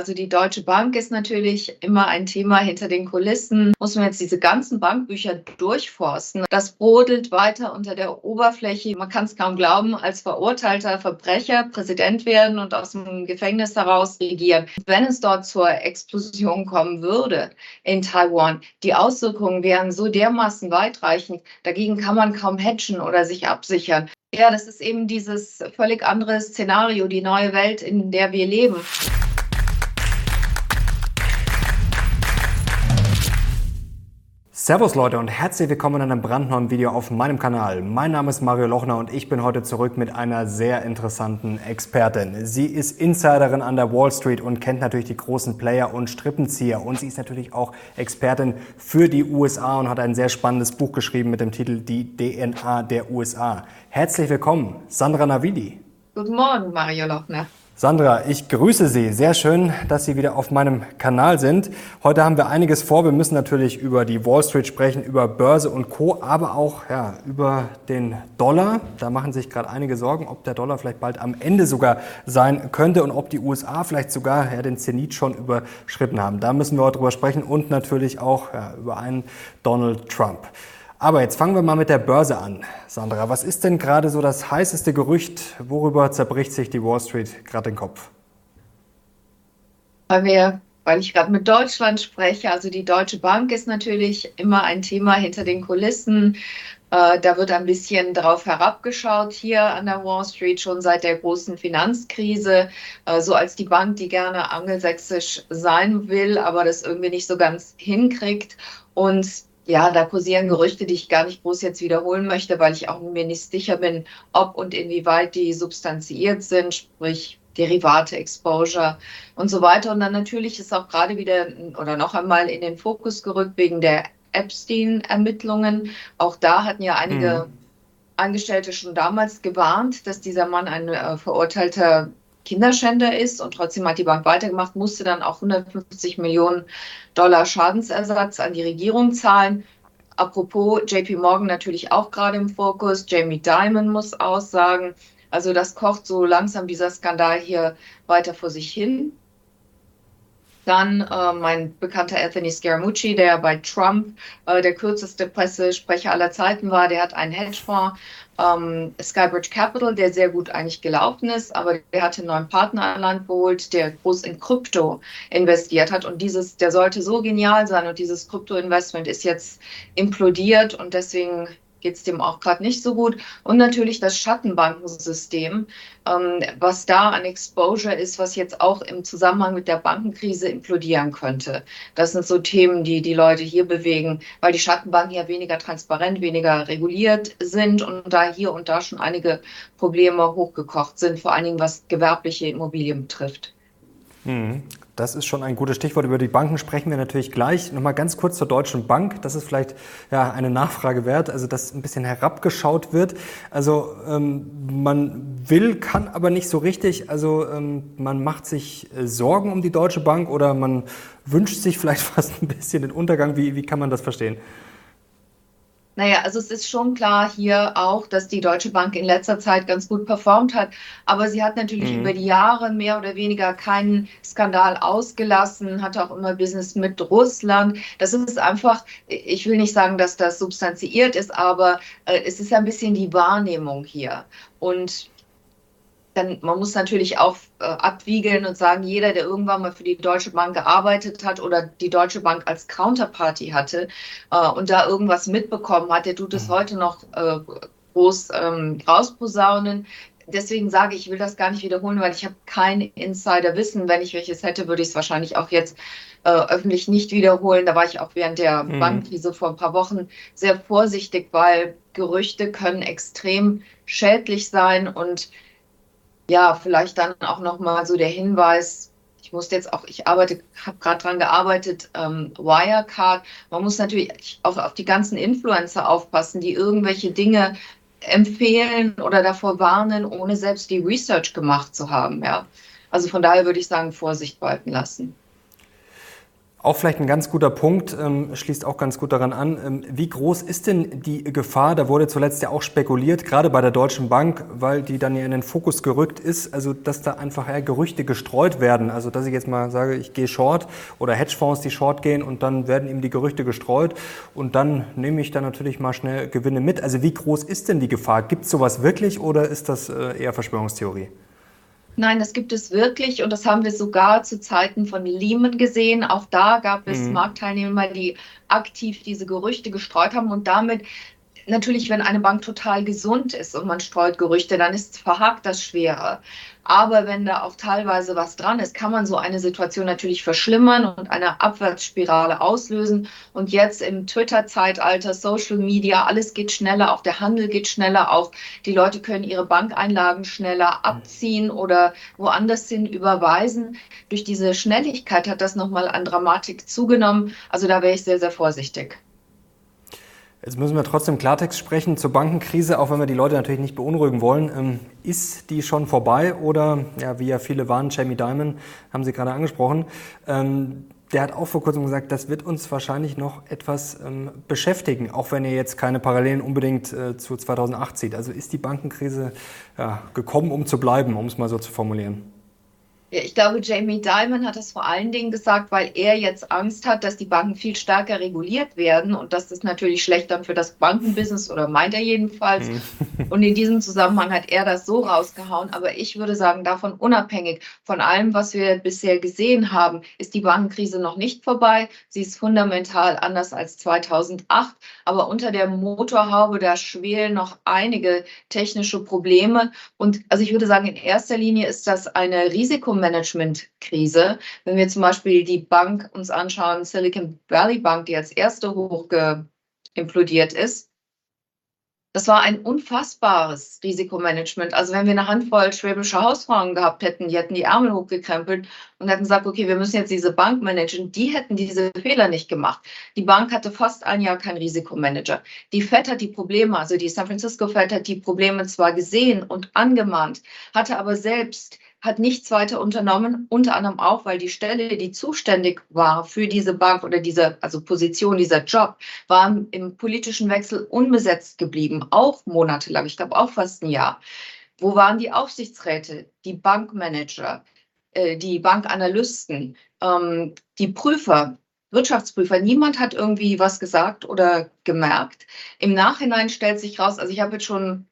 Also die Deutsche Bank ist natürlich immer ein Thema hinter den Kulissen. Muss man jetzt diese ganzen Bankbücher durchforsten. Das brodelt weiter unter der Oberfläche. Man kann es kaum glauben, als verurteilter Verbrecher Präsident werden und aus dem Gefängnis heraus regieren. Wenn es dort zur Explosion kommen würde in Taiwan, die Auswirkungen wären so dermaßen weitreichend. Dagegen kann man kaum hedgen oder sich absichern. Ja, das ist eben dieses völlig andere Szenario, die neue Welt, in der wir leben. Servus Leute und herzlich willkommen in einem brandneuen Video auf meinem Kanal. Mein Name ist Mario Lochner und ich bin heute zurück mit einer sehr interessanten Expertin. Sie ist Insiderin an der Wall Street und kennt natürlich die großen Player und Strippenzieher und sie ist natürlich auch Expertin für die USA und hat ein sehr spannendes Buch geschrieben mit dem Titel Die DNA der USA. Herzlich willkommen, Sandra Navidi. Guten Morgen, Mario Lochner. Sandra, ich grüße Sie. Sehr schön, dass Sie wieder auf meinem Kanal sind. Heute haben wir einiges vor. Wir müssen natürlich über die Wall Street sprechen, über Börse und Co., aber auch ja, über den Dollar. Da machen sich gerade einige Sorgen, ob der Dollar vielleicht bald am Ende sogar sein könnte und ob die USA vielleicht sogar ja, den Zenit schon überschritten haben. Da müssen wir heute drüber sprechen und natürlich auch ja, über einen Donald Trump. Aber jetzt fangen wir mal mit der Börse an. Sandra, was ist denn gerade so das heißeste Gerücht? Worüber zerbricht sich die Wall Street gerade den Kopf? Weil wir weil ich gerade mit Deutschland spreche. Also die Deutsche Bank ist natürlich immer ein Thema hinter den Kulissen. Äh, da wird ein bisschen darauf herabgeschaut hier an der Wall Street schon seit der großen Finanzkrise, äh, so als die Bank, die gerne angelsächsisch sein will, aber das irgendwie nicht so ganz hinkriegt. Und ja, da kursieren Gerüchte, die ich gar nicht groß jetzt wiederholen möchte, weil ich auch mir nicht sicher bin, ob und inwieweit die substanziiert sind, sprich Derivate, Exposure und so weiter. Und dann natürlich ist auch gerade wieder oder noch einmal in den Fokus gerückt wegen der Epstein-Ermittlungen. Auch da hatten ja einige mhm. Angestellte schon damals gewarnt, dass dieser Mann ein äh, verurteilter Kinderschänder ist und trotzdem hat die Bank weitergemacht, musste dann auch 150 Millionen Dollar Schadensersatz an die Regierung zahlen. Apropos JP Morgan natürlich auch gerade im Fokus. Jamie Dimon muss aussagen. Also das kocht so langsam dieser Skandal hier weiter vor sich hin. Dann äh, mein bekannter Anthony Scaramucci, der bei Trump äh, der kürzeste Pressesprecher aller Zeiten war, der hat einen Hedgefonds, ähm, Skybridge Capital, der sehr gut eigentlich gelaufen ist, aber der hatte einen neuen Partner an Land geholt, der groß in Krypto investiert hat. Und dieses, der sollte so genial sein und dieses Krypto-Investment ist jetzt implodiert und deswegen geht es dem auch gerade nicht so gut. Und natürlich das Schattenbankensystem, ähm, was da an Exposure ist, was jetzt auch im Zusammenhang mit der Bankenkrise implodieren könnte. Das sind so Themen, die die Leute hier bewegen, weil die Schattenbanken ja weniger transparent, weniger reguliert sind und da hier und da schon einige Probleme hochgekocht sind, vor allen Dingen was gewerbliche Immobilien betrifft. Mhm. Das ist schon ein gutes Stichwort. Über die Banken sprechen wir natürlich gleich. Nochmal ganz kurz zur Deutschen Bank. Das ist vielleicht ja, eine Nachfrage wert, also dass ein bisschen herabgeschaut wird. Also ähm, man will, kann aber nicht so richtig. Also ähm, man macht sich äh, Sorgen um die Deutsche Bank oder man wünscht sich vielleicht fast ein bisschen den Untergang. Wie, wie kann man das verstehen? Naja, also es ist schon klar hier auch, dass die Deutsche Bank in letzter Zeit ganz gut performt hat. Aber sie hat natürlich mhm. über die Jahre mehr oder weniger keinen Skandal ausgelassen, hatte auch immer Business mit Russland. Das ist einfach, ich will nicht sagen, dass das substanziiert ist, aber äh, es ist ein bisschen die Wahrnehmung hier. Und dann, man muss natürlich auch äh, abwiegeln und sagen, jeder, der irgendwann mal für die Deutsche Bank gearbeitet hat oder die Deutsche Bank als Counterparty hatte äh, und da irgendwas mitbekommen hat, der tut es mhm. heute noch äh, groß ähm, rausposaunen. Deswegen sage ich, ich will das gar nicht wiederholen, weil ich habe kein Insiderwissen. Wenn ich welches hätte, würde ich es wahrscheinlich auch jetzt äh, öffentlich nicht wiederholen. Da war ich auch während der mhm. Bankkrise vor ein paar Wochen sehr vorsichtig, weil Gerüchte können extrem schädlich sein und ja, vielleicht dann auch nochmal so der Hinweis, ich musste jetzt auch, ich arbeite, habe gerade dran gearbeitet, ähm, Wirecard. Man muss natürlich auch auf die ganzen Influencer aufpassen, die irgendwelche Dinge empfehlen oder davor warnen, ohne selbst die Research gemacht zu haben. Ja. Also von daher würde ich sagen, Vorsicht walten lassen. Auch vielleicht ein ganz guter Punkt, ähm, schließt auch ganz gut daran an. Ähm, wie groß ist denn die Gefahr, da wurde zuletzt ja auch spekuliert, gerade bei der Deutschen Bank, weil die dann ja in den Fokus gerückt ist, also dass da einfach eher Gerüchte gestreut werden. Also dass ich jetzt mal sage, ich gehe short oder Hedgefonds, die short gehen und dann werden ihm die Gerüchte gestreut und dann nehme ich da natürlich mal schnell Gewinne mit. Also wie groß ist denn die Gefahr? Gibt es sowas wirklich oder ist das äh, eher Verschwörungstheorie? Nein, das gibt es wirklich und das haben wir sogar zu Zeiten von Lehman gesehen. Auch da gab es mhm. Marktteilnehmer, die aktiv diese Gerüchte gestreut haben und damit natürlich, wenn eine Bank total gesund ist und man streut Gerüchte, dann ist verhakt das schwerer. Aber wenn da auch teilweise was dran ist, kann man so eine Situation natürlich verschlimmern und eine Abwärtsspirale auslösen. Und jetzt im Twitter-Zeitalter, Social Media, alles geht schneller, auch der Handel geht schneller, auch die Leute können ihre Bankeinlagen schneller abziehen oder woanders hin überweisen. Durch diese Schnelligkeit hat das nochmal an Dramatik zugenommen. Also da wäre ich sehr, sehr vorsichtig. Jetzt müssen wir trotzdem Klartext sprechen zur Bankenkrise, auch wenn wir die Leute natürlich nicht beunruhigen wollen. Ähm, ist die schon vorbei oder, ja, wie ja viele waren, Jamie Dimon, haben Sie gerade angesprochen, ähm, der hat auch vor kurzem gesagt, das wird uns wahrscheinlich noch etwas ähm, beschäftigen, auch wenn er jetzt keine Parallelen unbedingt äh, zu 2008 sieht. Also ist die Bankenkrise ja, gekommen, um zu bleiben, um es mal so zu formulieren? Ich glaube, Jamie Dimon hat das vor allen Dingen gesagt, weil er jetzt Angst hat, dass die Banken viel stärker reguliert werden und dass das natürlich schlecht dann für das Bankenbusiness oder meint er jedenfalls. Mhm. Und in diesem Zusammenhang hat er das so rausgehauen. Aber ich würde sagen, davon unabhängig von allem, was wir bisher gesehen haben, ist die Bankenkrise noch nicht vorbei. Sie ist fundamental anders als 2008. Aber unter der Motorhaube, da schwelen noch einige technische Probleme. Und also ich würde sagen, in erster Linie ist das eine Risiko Risikomanagement-Krise. Wenn wir zum Beispiel die Bank uns anschauen, Silicon Valley Bank, die als erste hochgeimplodiert ist, das war ein unfassbares Risikomanagement. Also wenn wir eine Handvoll schwäbische Hausfrauen gehabt hätten, die hätten die Ärmel hochgekrempelt und hätten gesagt, okay, wir müssen jetzt diese Bank managen, die hätten diese Fehler nicht gemacht. Die Bank hatte fast ein Jahr keinen Risikomanager. Die Fed hat die Probleme, also die San Francisco Fed hat die Probleme zwar gesehen und angemahnt, hatte aber selbst hat nichts weiter unternommen, unter anderem auch, weil die Stelle, die zuständig war für diese Bank oder diese, also Position, dieser Job, war im politischen Wechsel unbesetzt geblieben, auch monatelang, ich glaube auch fast ein Jahr. Wo waren die Aufsichtsräte, die Bankmanager, äh, die Bankanalysten, ähm, die Prüfer, Wirtschaftsprüfer. Niemand hat irgendwie was gesagt oder gemerkt. Im Nachhinein stellt sich raus, also ich habe jetzt schon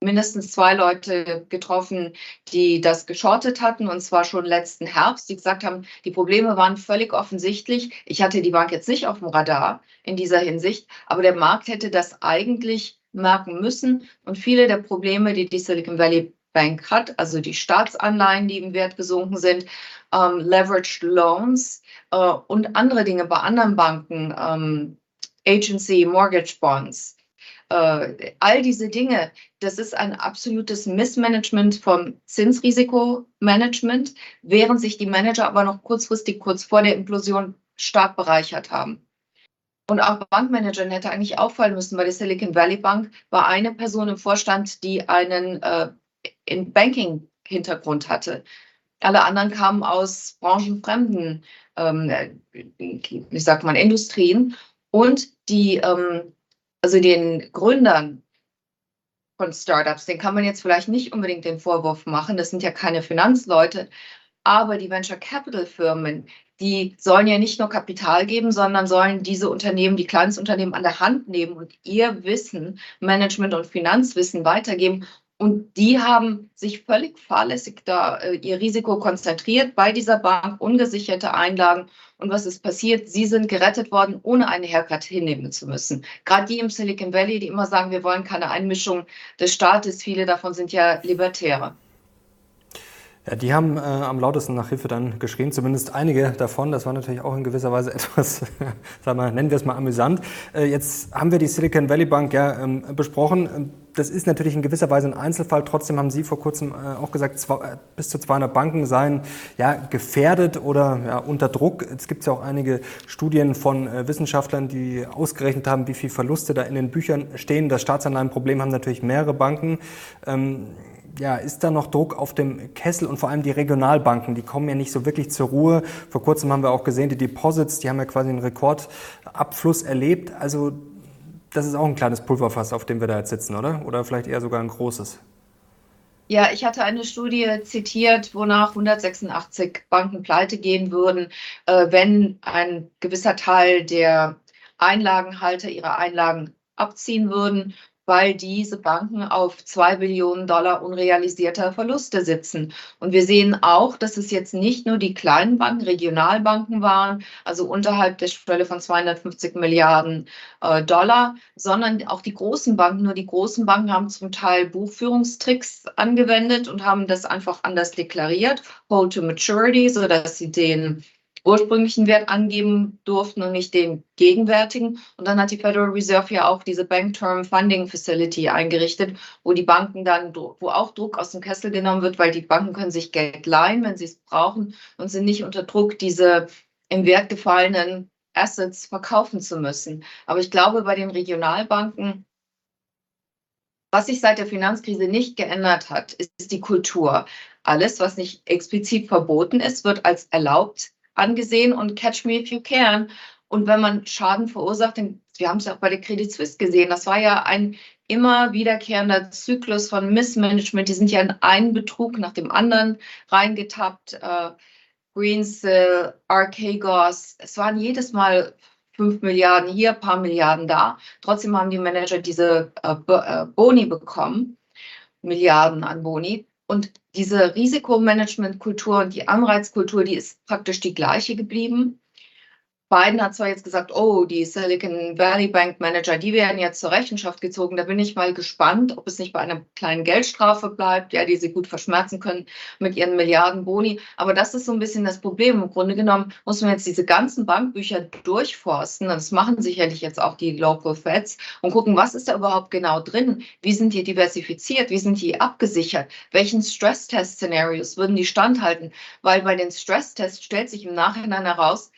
mindestens zwei Leute getroffen, die das geschortet hatten, und zwar schon letzten Herbst, die gesagt haben, die Probleme waren völlig offensichtlich. Ich hatte die Bank jetzt nicht auf dem Radar in dieser Hinsicht, aber der Markt hätte das eigentlich merken müssen. Und viele der Probleme, die die Silicon Valley Bank hat, also die Staatsanleihen, die im Wert gesunken sind, ähm, Leveraged Loans äh, und andere Dinge bei anderen Banken, ähm, Agency Mortgage Bonds, all diese Dinge, das ist ein absolutes Missmanagement vom Zinsrisikomanagement, während sich die Manager aber noch kurzfristig, kurz vor der Implosion, stark bereichert haben. Und auch Bankmanagern hätte eigentlich auffallen müssen, weil die Silicon Valley Bank war eine Person im Vorstand, die einen äh, Banking-Hintergrund hatte. Alle anderen kamen aus branchenfremden, ähm, wie sagt man, Industrien. Und die ähm, also den Gründern von Startups, den kann man jetzt vielleicht nicht unbedingt den Vorwurf machen, das sind ja keine Finanzleute, aber die Venture Capital Firmen, die sollen ja nicht nur Kapital geben, sondern sollen diese Unternehmen, die Kleinstunternehmen an der Hand nehmen und ihr Wissen, Management und Finanzwissen weitergeben. Und die haben sich völlig fahrlässig da äh, ihr Risiko konzentriert bei dieser Bank, ungesicherte Einlagen. Und was ist passiert? Sie sind gerettet worden, ohne eine Haircut hinnehmen zu müssen. Gerade die im Silicon Valley, die immer sagen, wir wollen keine Einmischung des Staates, viele davon sind ja Libertäre. Ja, die haben äh, am lautesten nach Hilfe dann geschrien, zumindest einige davon. Das war natürlich auch in gewisser Weise etwas, sagen wir, nennen wir es mal amüsant. Äh, jetzt haben wir die Silicon Valley Bank ja ähm, besprochen. Ähm, das ist natürlich in gewisser Weise ein Einzelfall. Trotzdem haben Sie vor kurzem äh, auch gesagt, zwei, äh, bis zu 200 Banken seien ja, gefährdet oder ja, unter Druck. Es gibt ja auch einige Studien von äh, Wissenschaftlern, die ausgerechnet haben, wie viel Verluste da in den Büchern stehen. Das Staatsanleihenproblem haben natürlich mehrere Banken. Ähm, ja, ist da noch Druck auf dem Kessel und vor allem die Regionalbanken, die kommen ja nicht so wirklich zur Ruhe. Vor kurzem haben wir auch gesehen, die Deposits, die haben ja quasi einen Rekordabfluss erlebt. Also das ist auch ein kleines Pulverfass, auf dem wir da jetzt sitzen, oder? Oder vielleicht eher sogar ein großes. Ja, ich hatte eine Studie zitiert, wonach 186 Banken pleite gehen würden, äh, wenn ein gewisser Teil der Einlagenhalter ihre Einlagen abziehen würden weil diese Banken auf zwei Billionen Dollar unrealisierter Verluste sitzen. Und wir sehen auch, dass es jetzt nicht nur die kleinen Banken, Regionalbanken waren, also unterhalb der Schwelle von 250 Milliarden äh, Dollar, sondern auch die großen Banken. Nur die großen Banken haben zum Teil Buchführungstricks angewendet und haben das einfach anders deklariert, Hold to Maturity, sodass sie den ursprünglichen Wert angeben durften und nicht den gegenwärtigen. Und dann hat die Federal Reserve ja auch diese Bank Term Funding Facility eingerichtet, wo die Banken dann, wo auch Druck aus dem Kessel genommen wird, weil die Banken können sich Geld leihen, wenn sie es brauchen und sind nicht unter Druck, diese im Wert gefallenen Assets verkaufen zu müssen. Aber ich glaube, bei den Regionalbanken, was sich seit der Finanzkrise nicht geändert hat, ist die Kultur. Alles, was nicht explizit verboten ist, wird als erlaubt angesehen und Catch Me If You Can. Und wenn man Schaden verursacht, dann, wir haben es ja auch bei der Credit Suisse gesehen, das war ja ein immer wiederkehrender Zyklus von Missmanagement. Die sind ja in einen Betrug nach dem anderen reingetappt. Äh, Greensill, Archegos, es waren jedes Mal 5 Milliarden hier, paar Milliarden da. Trotzdem haben die Manager diese äh, äh Boni bekommen, Milliarden an Boni. Und diese Risikomanagementkultur und die Anreizkultur, die ist praktisch die gleiche geblieben. Biden hat zwar jetzt gesagt, oh, die Silicon Valley Bank Manager, die werden jetzt zur Rechenschaft gezogen. Da bin ich mal gespannt, ob es nicht bei einer kleinen Geldstrafe bleibt, ja, die sie gut verschmerzen können mit ihren Milliarden Boni. Aber das ist so ein bisschen das Problem. Im Grunde genommen muss man jetzt diese ganzen Bankbücher durchforsten. Das machen sicherlich jetzt auch die Local Feds und gucken, was ist da überhaupt genau drin? Wie sind die diversifiziert? Wie sind die abgesichert? Welchen Stresstest-Szenarios würden die standhalten? Weil bei den Stresstests stellt sich im Nachhinein heraus,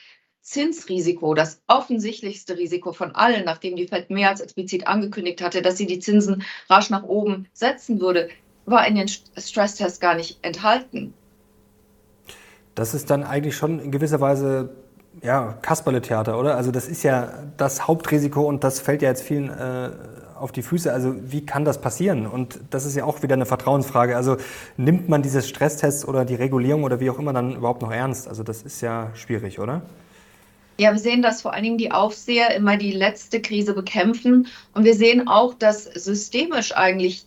Zinsrisiko, das offensichtlichste Risiko von allen, nachdem die Fed mehr als explizit angekündigt hatte, dass sie die Zinsen rasch nach oben setzen würde, war in den Stresstests gar nicht enthalten. Das ist dann eigentlich schon in gewisser Weise ja, Kasperle-Theater, oder? Also das ist ja das Hauptrisiko und das fällt ja jetzt vielen äh, auf die Füße. Also wie kann das passieren? Und das ist ja auch wieder eine Vertrauensfrage. Also nimmt man diese Stresstests oder die Regulierung oder wie auch immer dann überhaupt noch ernst? Also das ist ja schwierig, oder? Ja, wir sehen, dass vor allen Dingen die Aufseher immer die letzte Krise bekämpfen. Und wir sehen auch, dass systemisch eigentlich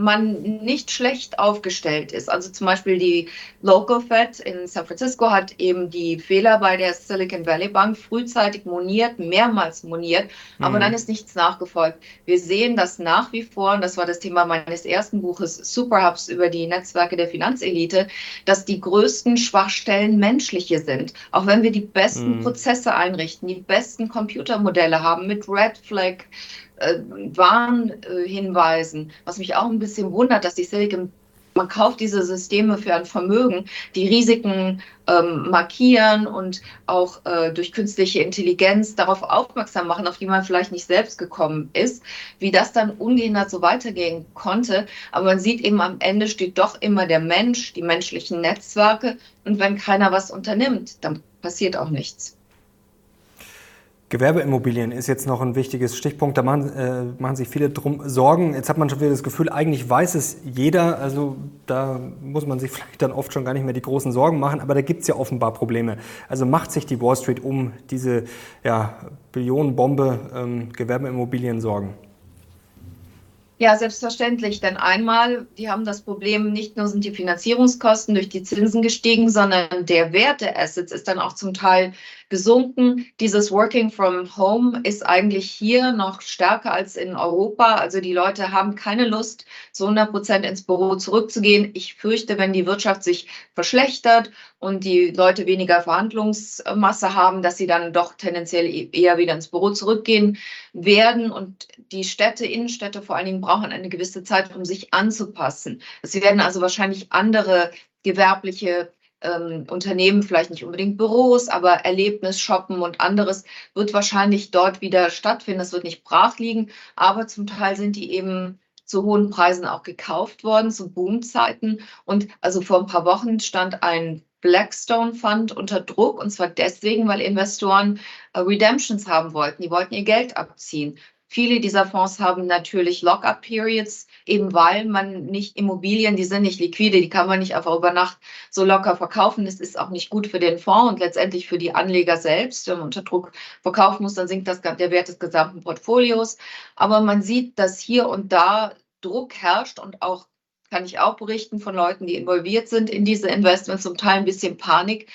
man nicht schlecht aufgestellt ist. Also zum Beispiel die Local Fed in San Francisco hat eben die Fehler bei der Silicon Valley Bank frühzeitig moniert, mehrmals moniert, aber mhm. dann ist nichts nachgefolgt. Wir sehen das nach wie vor, und das war das Thema meines ersten Buches Superhubs über die Netzwerke der Finanzelite, dass die größten Schwachstellen menschliche sind. Auch wenn wir die besten mhm. Prozesse einrichten, die besten Computermodelle haben mit Red Flag, äh, Warnhinweisen, was mich auch ein bisschen wundert, dass die Silicon man kauft diese Systeme für ein Vermögen, die Risiken ähm, markieren und auch äh, durch künstliche Intelligenz darauf aufmerksam machen, auf die man vielleicht nicht selbst gekommen ist, wie das dann ungehindert so weitergehen konnte. Aber man sieht eben am Ende steht doch immer der Mensch, die menschlichen Netzwerke. Und wenn keiner was unternimmt, dann passiert auch nichts. Gewerbeimmobilien ist jetzt noch ein wichtiges Stichpunkt. Da machen, äh, machen sich viele drum Sorgen. Jetzt hat man schon wieder das Gefühl, eigentlich weiß es jeder. Also da muss man sich vielleicht dann oft schon gar nicht mehr die großen Sorgen machen. Aber da gibt es ja offenbar Probleme. Also macht sich die Wall Street um diese ja, Billionenbombe ähm, Gewerbeimmobilien Sorgen? Ja, selbstverständlich. Denn einmal, die haben das Problem, nicht nur sind die Finanzierungskosten durch die Zinsen gestiegen, sondern der Wert der Assets ist dann auch zum Teil gesunken. Dieses Working from Home ist eigentlich hier noch stärker als in Europa. Also die Leute haben keine Lust, zu 100 Prozent ins Büro zurückzugehen. Ich fürchte, wenn die Wirtschaft sich verschlechtert und die Leute weniger Verhandlungsmasse haben, dass sie dann doch tendenziell eher wieder ins Büro zurückgehen werden. Und die Städte, Innenstädte vor allen Dingen, brauchen eine gewisse Zeit, um sich anzupassen. Sie werden also wahrscheinlich andere gewerbliche ähm, Unternehmen, vielleicht nicht unbedingt Büros, aber Erlebnis, Shoppen und anderes wird wahrscheinlich dort wieder stattfinden. Das wird nicht brach liegen, aber zum Teil sind die eben zu hohen Preisen auch gekauft worden, zu Boomzeiten. Und also vor ein paar Wochen stand ein Blackstone Fund unter Druck und zwar deswegen, weil Investoren äh, Redemptions haben wollten. Die wollten ihr Geld abziehen. Viele dieser Fonds haben natürlich Lock-up-Periods, eben weil man nicht Immobilien, die sind nicht liquide, die kann man nicht einfach über Nacht so locker verkaufen. Das ist auch nicht gut für den Fonds und letztendlich für die Anleger selbst. Wenn man unter Druck verkaufen muss, dann sinkt das, der Wert des gesamten Portfolios. Aber man sieht, dass hier und da Druck herrscht und auch kann ich auch berichten von Leuten, die involviert sind in diese Investments, zum Teil ein bisschen Panik,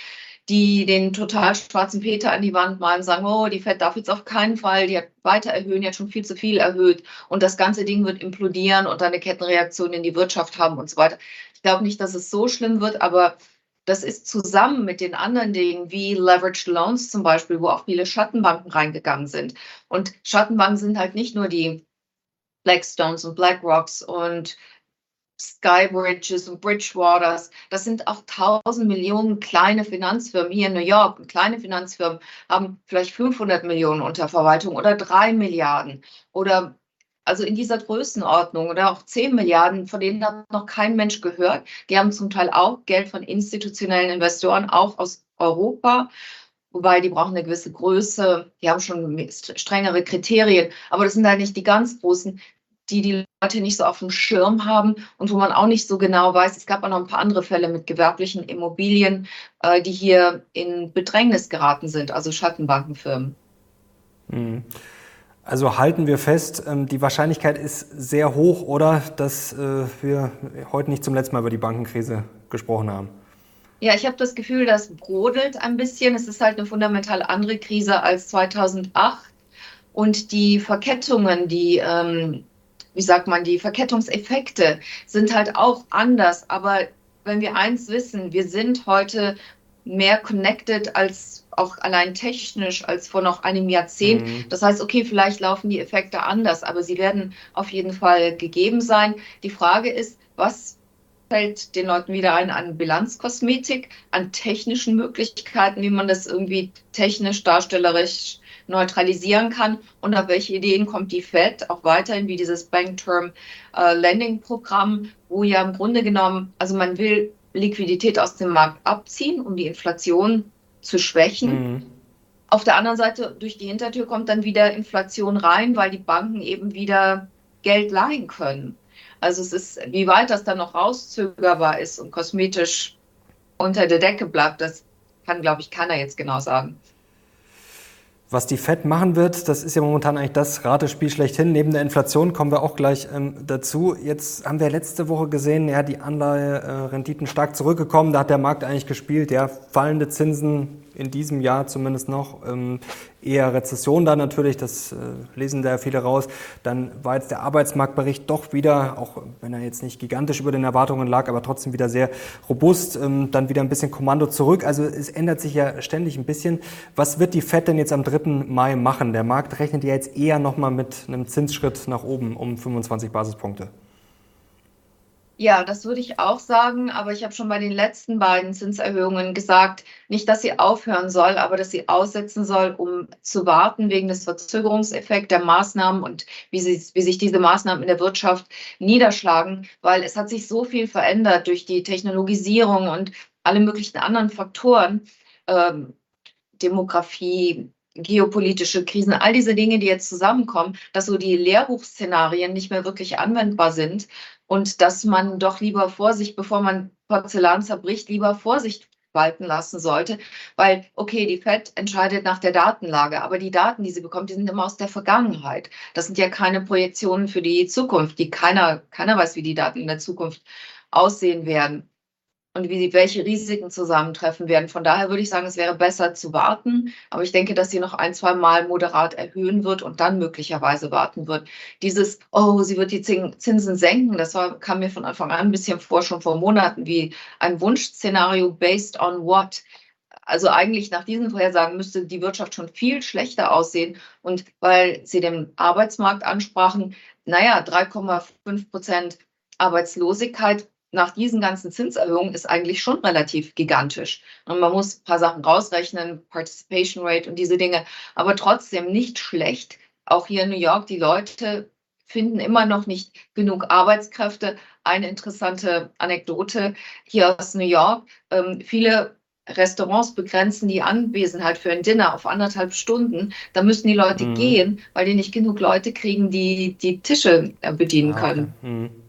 die den total schwarzen Peter an die Wand malen, sagen, oh, die Fed darf jetzt auf keinen Fall, die hat weiter erhöhen, die hat schon viel zu viel erhöht und das ganze Ding wird implodieren und eine Kettenreaktion in die Wirtschaft haben und so weiter. Ich glaube nicht, dass es so schlimm wird, aber das ist zusammen mit den anderen Dingen wie Leveraged Loans zum Beispiel, wo auch viele Schattenbanken reingegangen sind. Und Schattenbanken sind halt nicht nur die Blackstones und BlackRocks und Skybridges und Bridgewaters. Das sind auch tausend Millionen kleine Finanzfirmen hier in New York. Kleine Finanzfirmen haben vielleicht 500 Millionen unter Verwaltung oder drei Milliarden oder also in dieser Größenordnung oder auch 10 Milliarden, von denen hat noch kein Mensch gehört. Die haben zum Teil auch Geld von institutionellen Investoren, auch aus Europa. Wobei die brauchen eine gewisse Größe, die haben schon strengere Kriterien, aber das sind halt nicht die ganz großen die die Leute nicht so auf dem Schirm haben und wo man auch nicht so genau weiß. Es gab auch noch ein paar andere Fälle mit gewerblichen Immobilien, äh, die hier in Bedrängnis geraten sind, also Schattenbankenfirmen. Mhm. Also halten wir fest, ähm, die Wahrscheinlichkeit ist sehr hoch, oder, dass äh, wir heute nicht zum letzten Mal über die Bankenkrise gesprochen haben. Ja, ich habe das Gefühl, das brodelt ein bisschen. Es ist halt eine fundamental andere Krise als 2008. Und die Verkettungen, die ähm, wie sagt man, die Verkettungseffekte sind halt auch anders. Aber wenn wir eins wissen, wir sind heute mehr connected als auch allein technisch als vor noch einem Jahrzehnt. Mhm. Das heißt, okay, vielleicht laufen die Effekte anders, aber sie werden auf jeden Fall gegeben sein. Die Frage ist, was fällt den Leuten wieder ein an Bilanzkosmetik, an technischen Möglichkeiten, wie man das irgendwie technisch, darstellerisch neutralisieren kann und auf welche Ideen kommt die Fed auch weiterhin wie dieses Bank Term äh, Lending Programm, wo ja im Grunde genommen, also man will Liquidität aus dem Markt abziehen, um die Inflation zu schwächen. Mhm. Auf der anderen Seite, durch die Hintertür kommt dann wieder Inflation rein, weil die Banken eben wieder Geld leihen können. Also es ist, wie weit das dann noch rauszögerbar ist und kosmetisch unter der Decke bleibt, das kann, glaube ich, keiner jetzt genau sagen. Was die Fed machen wird, das ist ja momentan eigentlich das Ratespiel schlechthin. Neben der Inflation kommen wir auch gleich ähm, dazu. Jetzt haben wir letzte Woche gesehen, ja, die Anleiherenditen stark zurückgekommen. Da hat der Markt eigentlich gespielt, ja, fallende Zinsen, in diesem Jahr zumindest noch. Ähm, eher Rezession da natürlich, das äh, lesen da viele raus. Dann war jetzt der Arbeitsmarktbericht doch wieder, auch wenn er jetzt nicht gigantisch über den Erwartungen lag, aber trotzdem wieder sehr robust. Ähm, dann wieder ein bisschen Kommando zurück. Also es ändert sich ja ständig ein bisschen. Was wird die FED denn jetzt am 3. Mai machen? Der Markt rechnet ja jetzt eher nochmal mit einem Zinsschritt nach oben um 25 Basispunkte. Ja, das würde ich auch sagen, aber ich habe schon bei den letzten beiden Zinserhöhungen gesagt, nicht, dass sie aufhören soll, aber dass sie aussetzen soll, um zu warten wegen des Verzögerungseffekts der Maßnahmen und wie, sie, wie sich diese Maßnahmen in der Wirtschaft niederschlagen, weil es hat sich so viel verändert durch die Technologisierung und alle möglichen anderen Faktoren, ähm, Demografie, geopolitische Krisen, all diese Dinge, die jetzt zusammenkommen, dass so die Lehrbuchszenarien nicht mehr wirklich anwendbar sind und dass man doch lieber Vorsicht, bevor man Porzellan zerbricht, lieber Vorsicht walten lassen sollte, weil, okay, die FED entscheidet nach der Datenlage, aber die Daten, die sie bekommt, die sind immer aus der Vergangenheit. Das sind ja keine Projektionen für die Zukunft, die keiner, keiner weiß, wie die Daten in der Zukunft aussehen werden und wie welche Risiken zusammentreffen werden. Von daher würde ich sagen, es wäre besser zu warten. Aber ich denke, dass sie noch ein, zwei Mal moderat erhöhen wird und dann möglicherweise warten wird. Dieses, oh, sie wird die Zinsen senken, das war, kam mir von Anfang an ein bisschen vor, schon vor Monaten, wie ein Wunschszenario based on what? Also eigentlich nach diesen Vorhersagen müsste die Wirtschaft schon viel schlechter aussehen. Und weil Sie den Arbeitsmarkt ansprachen, naja, 3,5 Prozent Arbeitslosigkeit nach diesen ganzen Zinserhöhungen ist eigentlich schon relativ gigantisch. Und man muss ein paar Sachen rausrechnen, Participation Rate und diese Dinge, aber trotzdem nicht schlecht. Auch hier in New York, die Leute finden immer noch nicht genug Arbeitskräfte. Eine interessante Anekdote hier aus New York. Ähm, viele Restaurants begrenzen die Anwesenheit für ein Dinner auf anderthalb Stunden. Da müssen die Leute mhm. gehen, weil die nicht genug Leute kriegen, die die Tische äh, bedienen ah, okay. können. Mhm.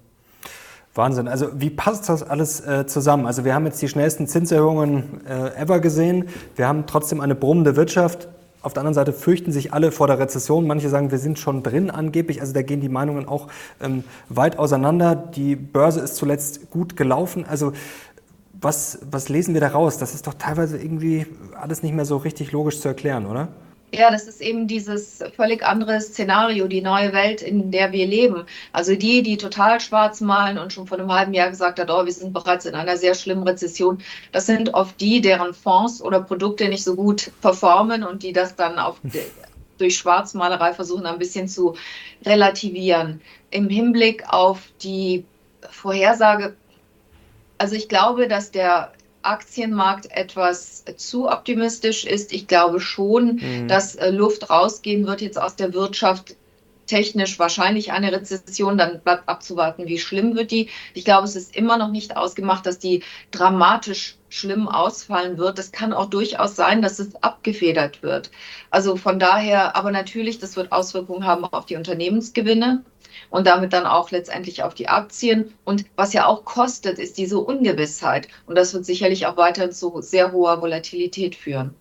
Wahnsinn. Also wie passt das alles äh, zusammen? Also wir haben jetzt die schnellsten Zinserhöhungen äh, ever gesehen. Wir haben trotzdem eine brummende Wirtschaft. Auf der anderen Seite fürchten sich alle vor der Rezession. Manche sagen, wir sind schon drin angeblich. Also da gehen die Meinungen auch ähm, weit auseinander. Die Börse ist zuletzt gut gelaufen. Also was, was lesen wir da raus? Das ist doch teilweise irgendwie alles nicht mehr so richtig logisch zu erklären, oder? Ja, das ist eben dieses völlig andere Szenario, die neue Welt, in der wir leben. Also die, die total schwarz malen und schon vor einem halben Jahr gesagt hat, oh, wir sind bereits in einer sehr schlimmen Rezession, das sind oft die, deren Fonds oder Produkte nicht so gut performen und die das dann auf, durch Schwarzmalerei versuchen, ein bisschen zu relativieren. Im Hinblick auf die Vorhersage, also ich glaube, dass der Aktienmarkt etwas zu optimistisch ist. Ich glaube schon, mhm. dass äh, Luft rausgehen wird jetzt aus der Wirtschaft. Technisch wahrscheinlich eine Rezession, dann bleibt abzuwarten, wie schlimm wird die. Ich glaube, es ist immer noch nicht ausgemacht, dass die dramatisch schlimm ausfallen wird. Es kann auch durchaus sein, dass es abgefedert wird. Also von daher, aber natürlich, das wird Auswirkungen haben auf die Unternehmensgewinne und damit dann auch letztendlich auf die Aktien. Und was ja auch kostet, ist diese Ungewissheit. Und das wird sicherlich auch weiter zu sehr hoher Volatilität führen.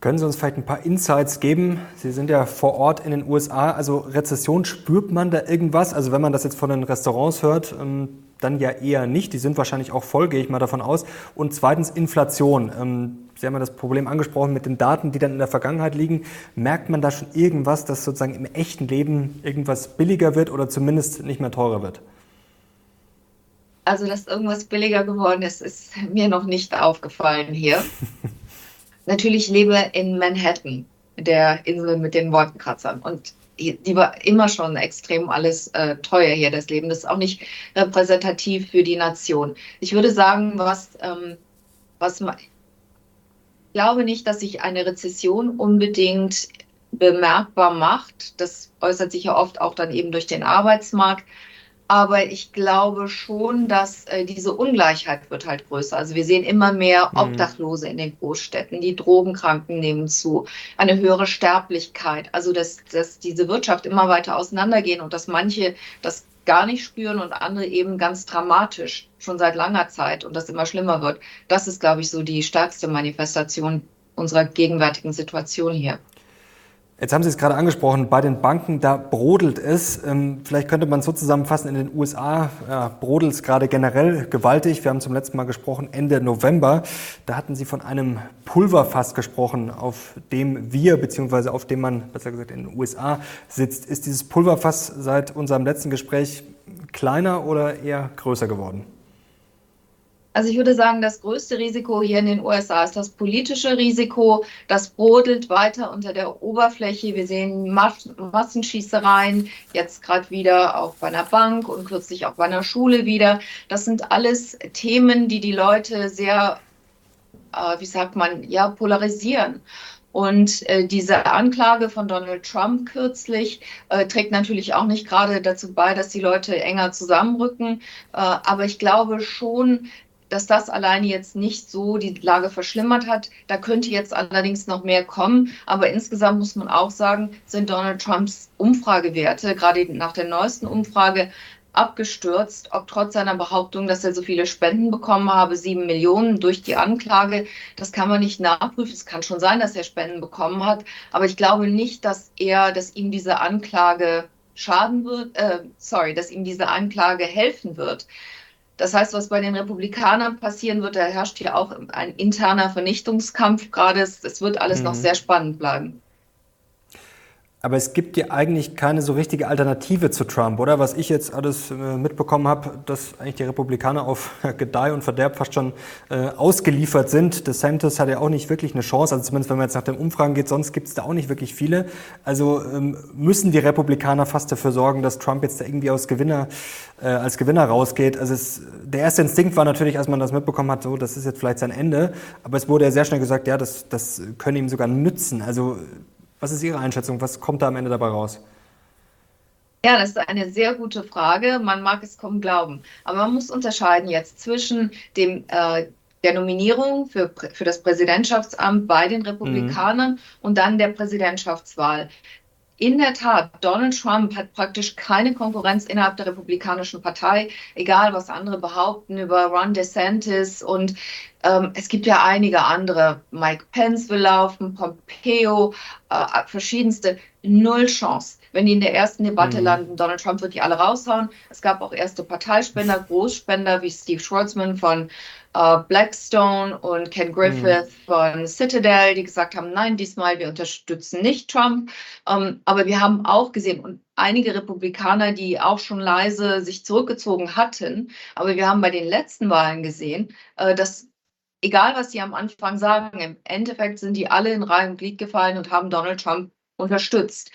Können Sie uns vielleicht ein paar Insights geben? Sie sind ja vor Ort in den USA. Also Rezession, spürt man da irgendwas? Also wenn man das jetzt von den Restaurants hört, ähm, dann ja eher nicht. Die sind wahrscheinlich auch voll, gehe ich mal davon aus. Und zweitens Inflation. Sie haben ja das Problem angesprochen mit den Daten, die dann in der Vergangenheit liegen. Merkt man da schon irgendwas, dass sozusagen im echten Leben irgendwas billiger wird oder zumindest nicht mehr teurer wird? Also, dass irgendwas billiger geworden ist, ist mir noch nicht aufgefallen hier. Natürlich lebe in Manhattan, der Insel mit den Wolkenkratzern. Und die war immer schon extrem alles äh, teuer hier, das Leben. Das ist auch nicht repräsentativ für die Nation. Ich würde sagen, was, ähm, was glaube nicht, dass sich eine Rezession unbedingt bemerkbar macht. Das äußert sich ja oft auch dann eben durch den Arbeitsmarkt. Aber ich glaube schon, dass äh, diese Ungleichheit wird halt größer. Also wir sehen immer mehr mhm. Obdachlose in den Großstädten, die Drogenkranken nehmen zu, eine höhere Sterblichkeit. Also dass, dass diese Wirtschaft immer weiter auseinandergehen und dass manche das gar nicht spüren und andere eben ganz dramatisch, schon seit langer Zeit und das immer schlimmer wird. Das ist, glaube ich, so die stärkste Manifestation unserer gegenwärtigen Situation hier. Jetzt haben Sie es gerade angesprochen, bei den Banken, da brodelt es. Ähm, vielleicht könnte man so zusammenfassen, in den USA ja, brodelt es gerade generell gewaltig. Wir haben zum letzten Mal gesprochen, Ende November. Da hatten Sie von einem Pulverfass gesprochen, auf dem wir, beziehungsweise auf dem man, besser gesagt, in den USA sitzt. Ist dieses Pulverfass seit unserem letzten Gespräch kleiner oder eher größer geworden? Also ich würde sagen, das größte Risiko hier in den USA ist das politische Risiko. Das brodelt weiter unter der Oberfläche. Wir sehen Massenschießereien, jetzt gerade wieder auch bei einer Bank und kürzlich auch bei einer Schule wieder. Das sind alles Themen, die die Leute sehr, äh, wie sagt man, ja, polarisieren. Und äh, diese Anklage von Donald Trump kürzlich äh, trägt natürlich auch nicht gerade dazu bei, dass die Leute enger zusammenrücken. Äh, aber ich glaube schon, dass das alleine jetzt nicht so die Lage verschlimmert hat. Da könnte jetzt allerdings noch mehr kommen. Aber insgesamt muss man auch sagen, sind Donald Trumps Umfragewerte, gerade nach der neuesten Umfrage, abgestürzt, ob trotz seiner Behauptung, dass er so viele Spenden bekommen habe, sieben Millionen durch die Anklage. Das kann man nicht nachprüfen. Es kann schon sein, dass er Spenden bekommen hat, aber ich glaube nicht, dass er, dass ihm diese Anklage schaden wird, äh, sorry, dass ihm diese Anklage helfen wird. Das heißt, was bei den Republikanern passieren wird, da herrscht hier auch ein interner Vernichtungskampf gerade. Es, wird alles mhm. noch sehr spannend bleiben. Aber es gibt ja eigentlich keine so richtige Alternative zu Trump, oder? Was ich jetzt alles äh, mitbekommen habe, dass eigentlich die Republikaner auf Gedeih und Verderb fast schon äh, ausgeliefert sind. DeSantis hat ja auch nicht wirklich eine Chance, also zumindest wenn man jetzt nach den Umfragen geht, sonst gibt es da auch nicht wirklich viele. Also ähm, müssen die Republikaner fast dafür sorgen, dass Trump jetzt da irgendwie aus Gewinner, äh, als Gewinner rausgeht. Also es, der erste Instinkt war natürlich, als man das mitbekommen hat, so, das ist jetzt vielleicht sein Ende. Aber es wurde ja sehr schnell gesagt, ja, das, das könne ihm sogar nützen. Also was ist Ihre Einschätzung? Was kommt da am Ende dabei raus? Ja, das ist eine sehr gute Frage. Man mag es kaum glauben. Aber man muss unterscheiden jetzt zwischen dem, äh, der Nominierung für, für das Präsidentschaftsamt bei den Republikanern mhm. und dann der Präsidentschaftswahl. In der Tat, Donald Trump hat praktisch keine Konkurrenz innerhalb der Republikanischen Partei, egal was andere behaupten über Ron DeSantis und ähm, es gibt ja einige andere. Mike Pence will laufen, Pompeo, äh, verschiedenste. Null Chance. Wenn die in der ersten Debatte mhm. landen, Donald Trump wird die alle raushauen. Es gab auch erste Parteispender, Großspender wie Steve Schwarzman von äh, Blackstone und Ken Griffith mhm. von Citadel, die gesagt haben, nein, diesmal wir unterstützen nicht Trump. Ähm, aber wir haben auch gesehen und einige Republikaner, die auch schon leise sich zurückgezogen hatten. Aber wir haben bei den letzten Wahlen gesehen, äh, dass egal was die am Anfang sagen, im Endeffekt sind die alle in Reihe und Glied gefallen und haben Donald Trump unterstützt.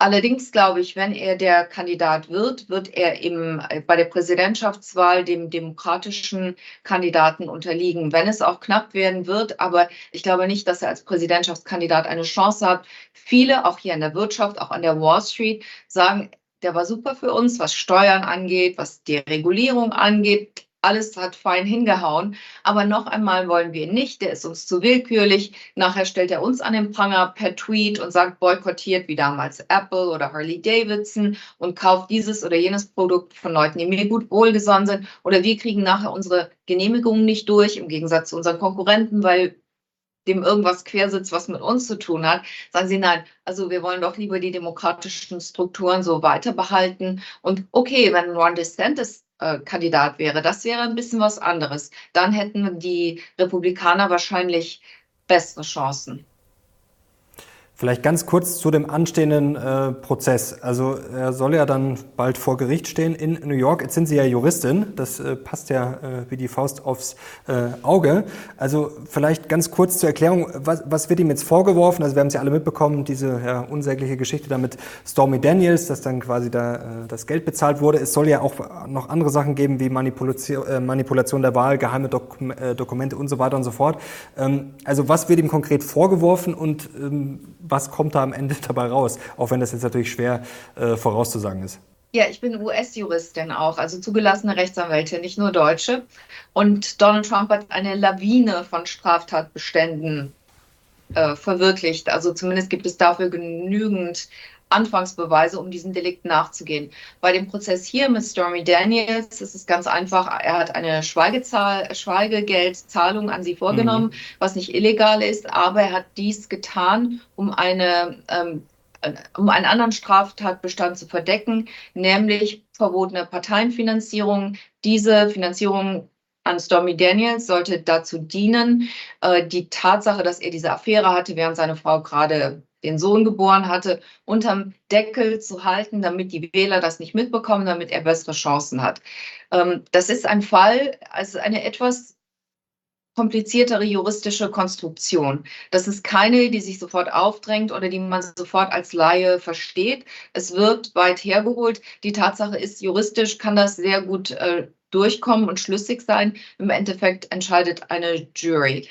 Allerdings glaube ich, wenn er der Kandidat wird, wird er im, bei der Präsidentschaftswahl dem demokratischen Kandidaten unterliegen, wenn es auch knapp werden wird. Aber ich glaube nicht, dass er als Präsidentschaftskandidat eine Chance hat. Viele, auch hier in der Wirtschaft, auch an der Wall Street, sagen, der war super für uns, was Steuern angeht, was die Regulierung angeht alles hat fein hingehauen. Aber noch einmal wollen wir nicht. Der ist uns zu willkürlich. Nachher stellt er uns an den Pranger per Tweet und sagt, boykottiert wie damals Apple oder Harley Davidson und kauft dieses oder jenes Produkt von Leuten, die mir gut wohlgesonnen sind. Oder wir kriegen nachher unsere Genehmigungen nicht durch, im Gegensatz zu unseren Konkurrenten, weil dem irgendwas quersitzt, was mit uns zu tun hat, sagen sie nein. Also wir wollen doch lieber die demokratischen Strukturen so weiter behalten. Und okay, wenn Ron DeSantis äh, Kandidat wäre. Das wäre ein bisschen was anderes. Dann hätten die Republikaner wahrscheinlich bessere Chancen. Vielleicht ganz kurz zu dem anstehenden äh, Prozess. Also er soll ja dann bald vor Gericht stehen in New York. Jetzt sind Sie ja Juristin, das äh, passt ja äh, wie die Faust aufs äh, Auge. Also vielleicht ganz kurz zur Erklärung, was, was wird ihm jetzt vorgeworfen? Also wir haben es ja alle mitbekommen, diese ja, unsägliche Geschichte da mit Stormy Daniels, dass dann quasi da äh, das Geld bezahlt wurde. Es soll ja auch noch andere Sachen geben wie Manipulation, äh, Manipulation der Wahl, geheime Dok Dokumente und so weiter und so fort. Ähm, also was wird ihm konkret vorgeworfen und ähm, was kommt da am Ende dabei raus, auch wenn das jetzt natürlich schwer äh, vorauszusagen ist. Ja, ich bin US-Juristin auch, also zugelassene Rechtsanwältin, nicht nur Deutsche. Und Donald Trump hat eine Lawine von Straftatbeständen äh, verwirklicht. Also zumindest gibt es dafür genügend Anfangsbeweise, um diesen Delikt nachzugehen. Bei dem Prozess hier mit Stormy Daniels ist es ganz einfach. Er hat eine Schweigezahl, Schweigegeldzahlung an sie vorgenommen, mhm. was nicht illegal ist, aber er hat dies getan, um eine ähm, um einen anderen Straftatbestand zu verdecken, nämlich verbotene Parteienfinanzierung. Diese Finanzierung an Stormy Daniels sollte dazu dienen, äh, die Tatsache, dass er diese Affäre hatte, während seine Frau gerade den Sohn geboren hatte, unterm Deckel zu halten, damit die Wähler das nicht mitbekommen, damit er bessere Chancen hat. Ähm, das ist ein Fall, also eine etwas kompliziertere juristische Konstruktion. Das ist keine, die sich sofort aufdrängt oder die man sofort als Laie versteht. Es wird weit hergeholt. Die Tatsache ist, juristisch kann das sehr gut äh, durchkommen und schlüssig sein. Im Endeffekt entscheidet eine Jury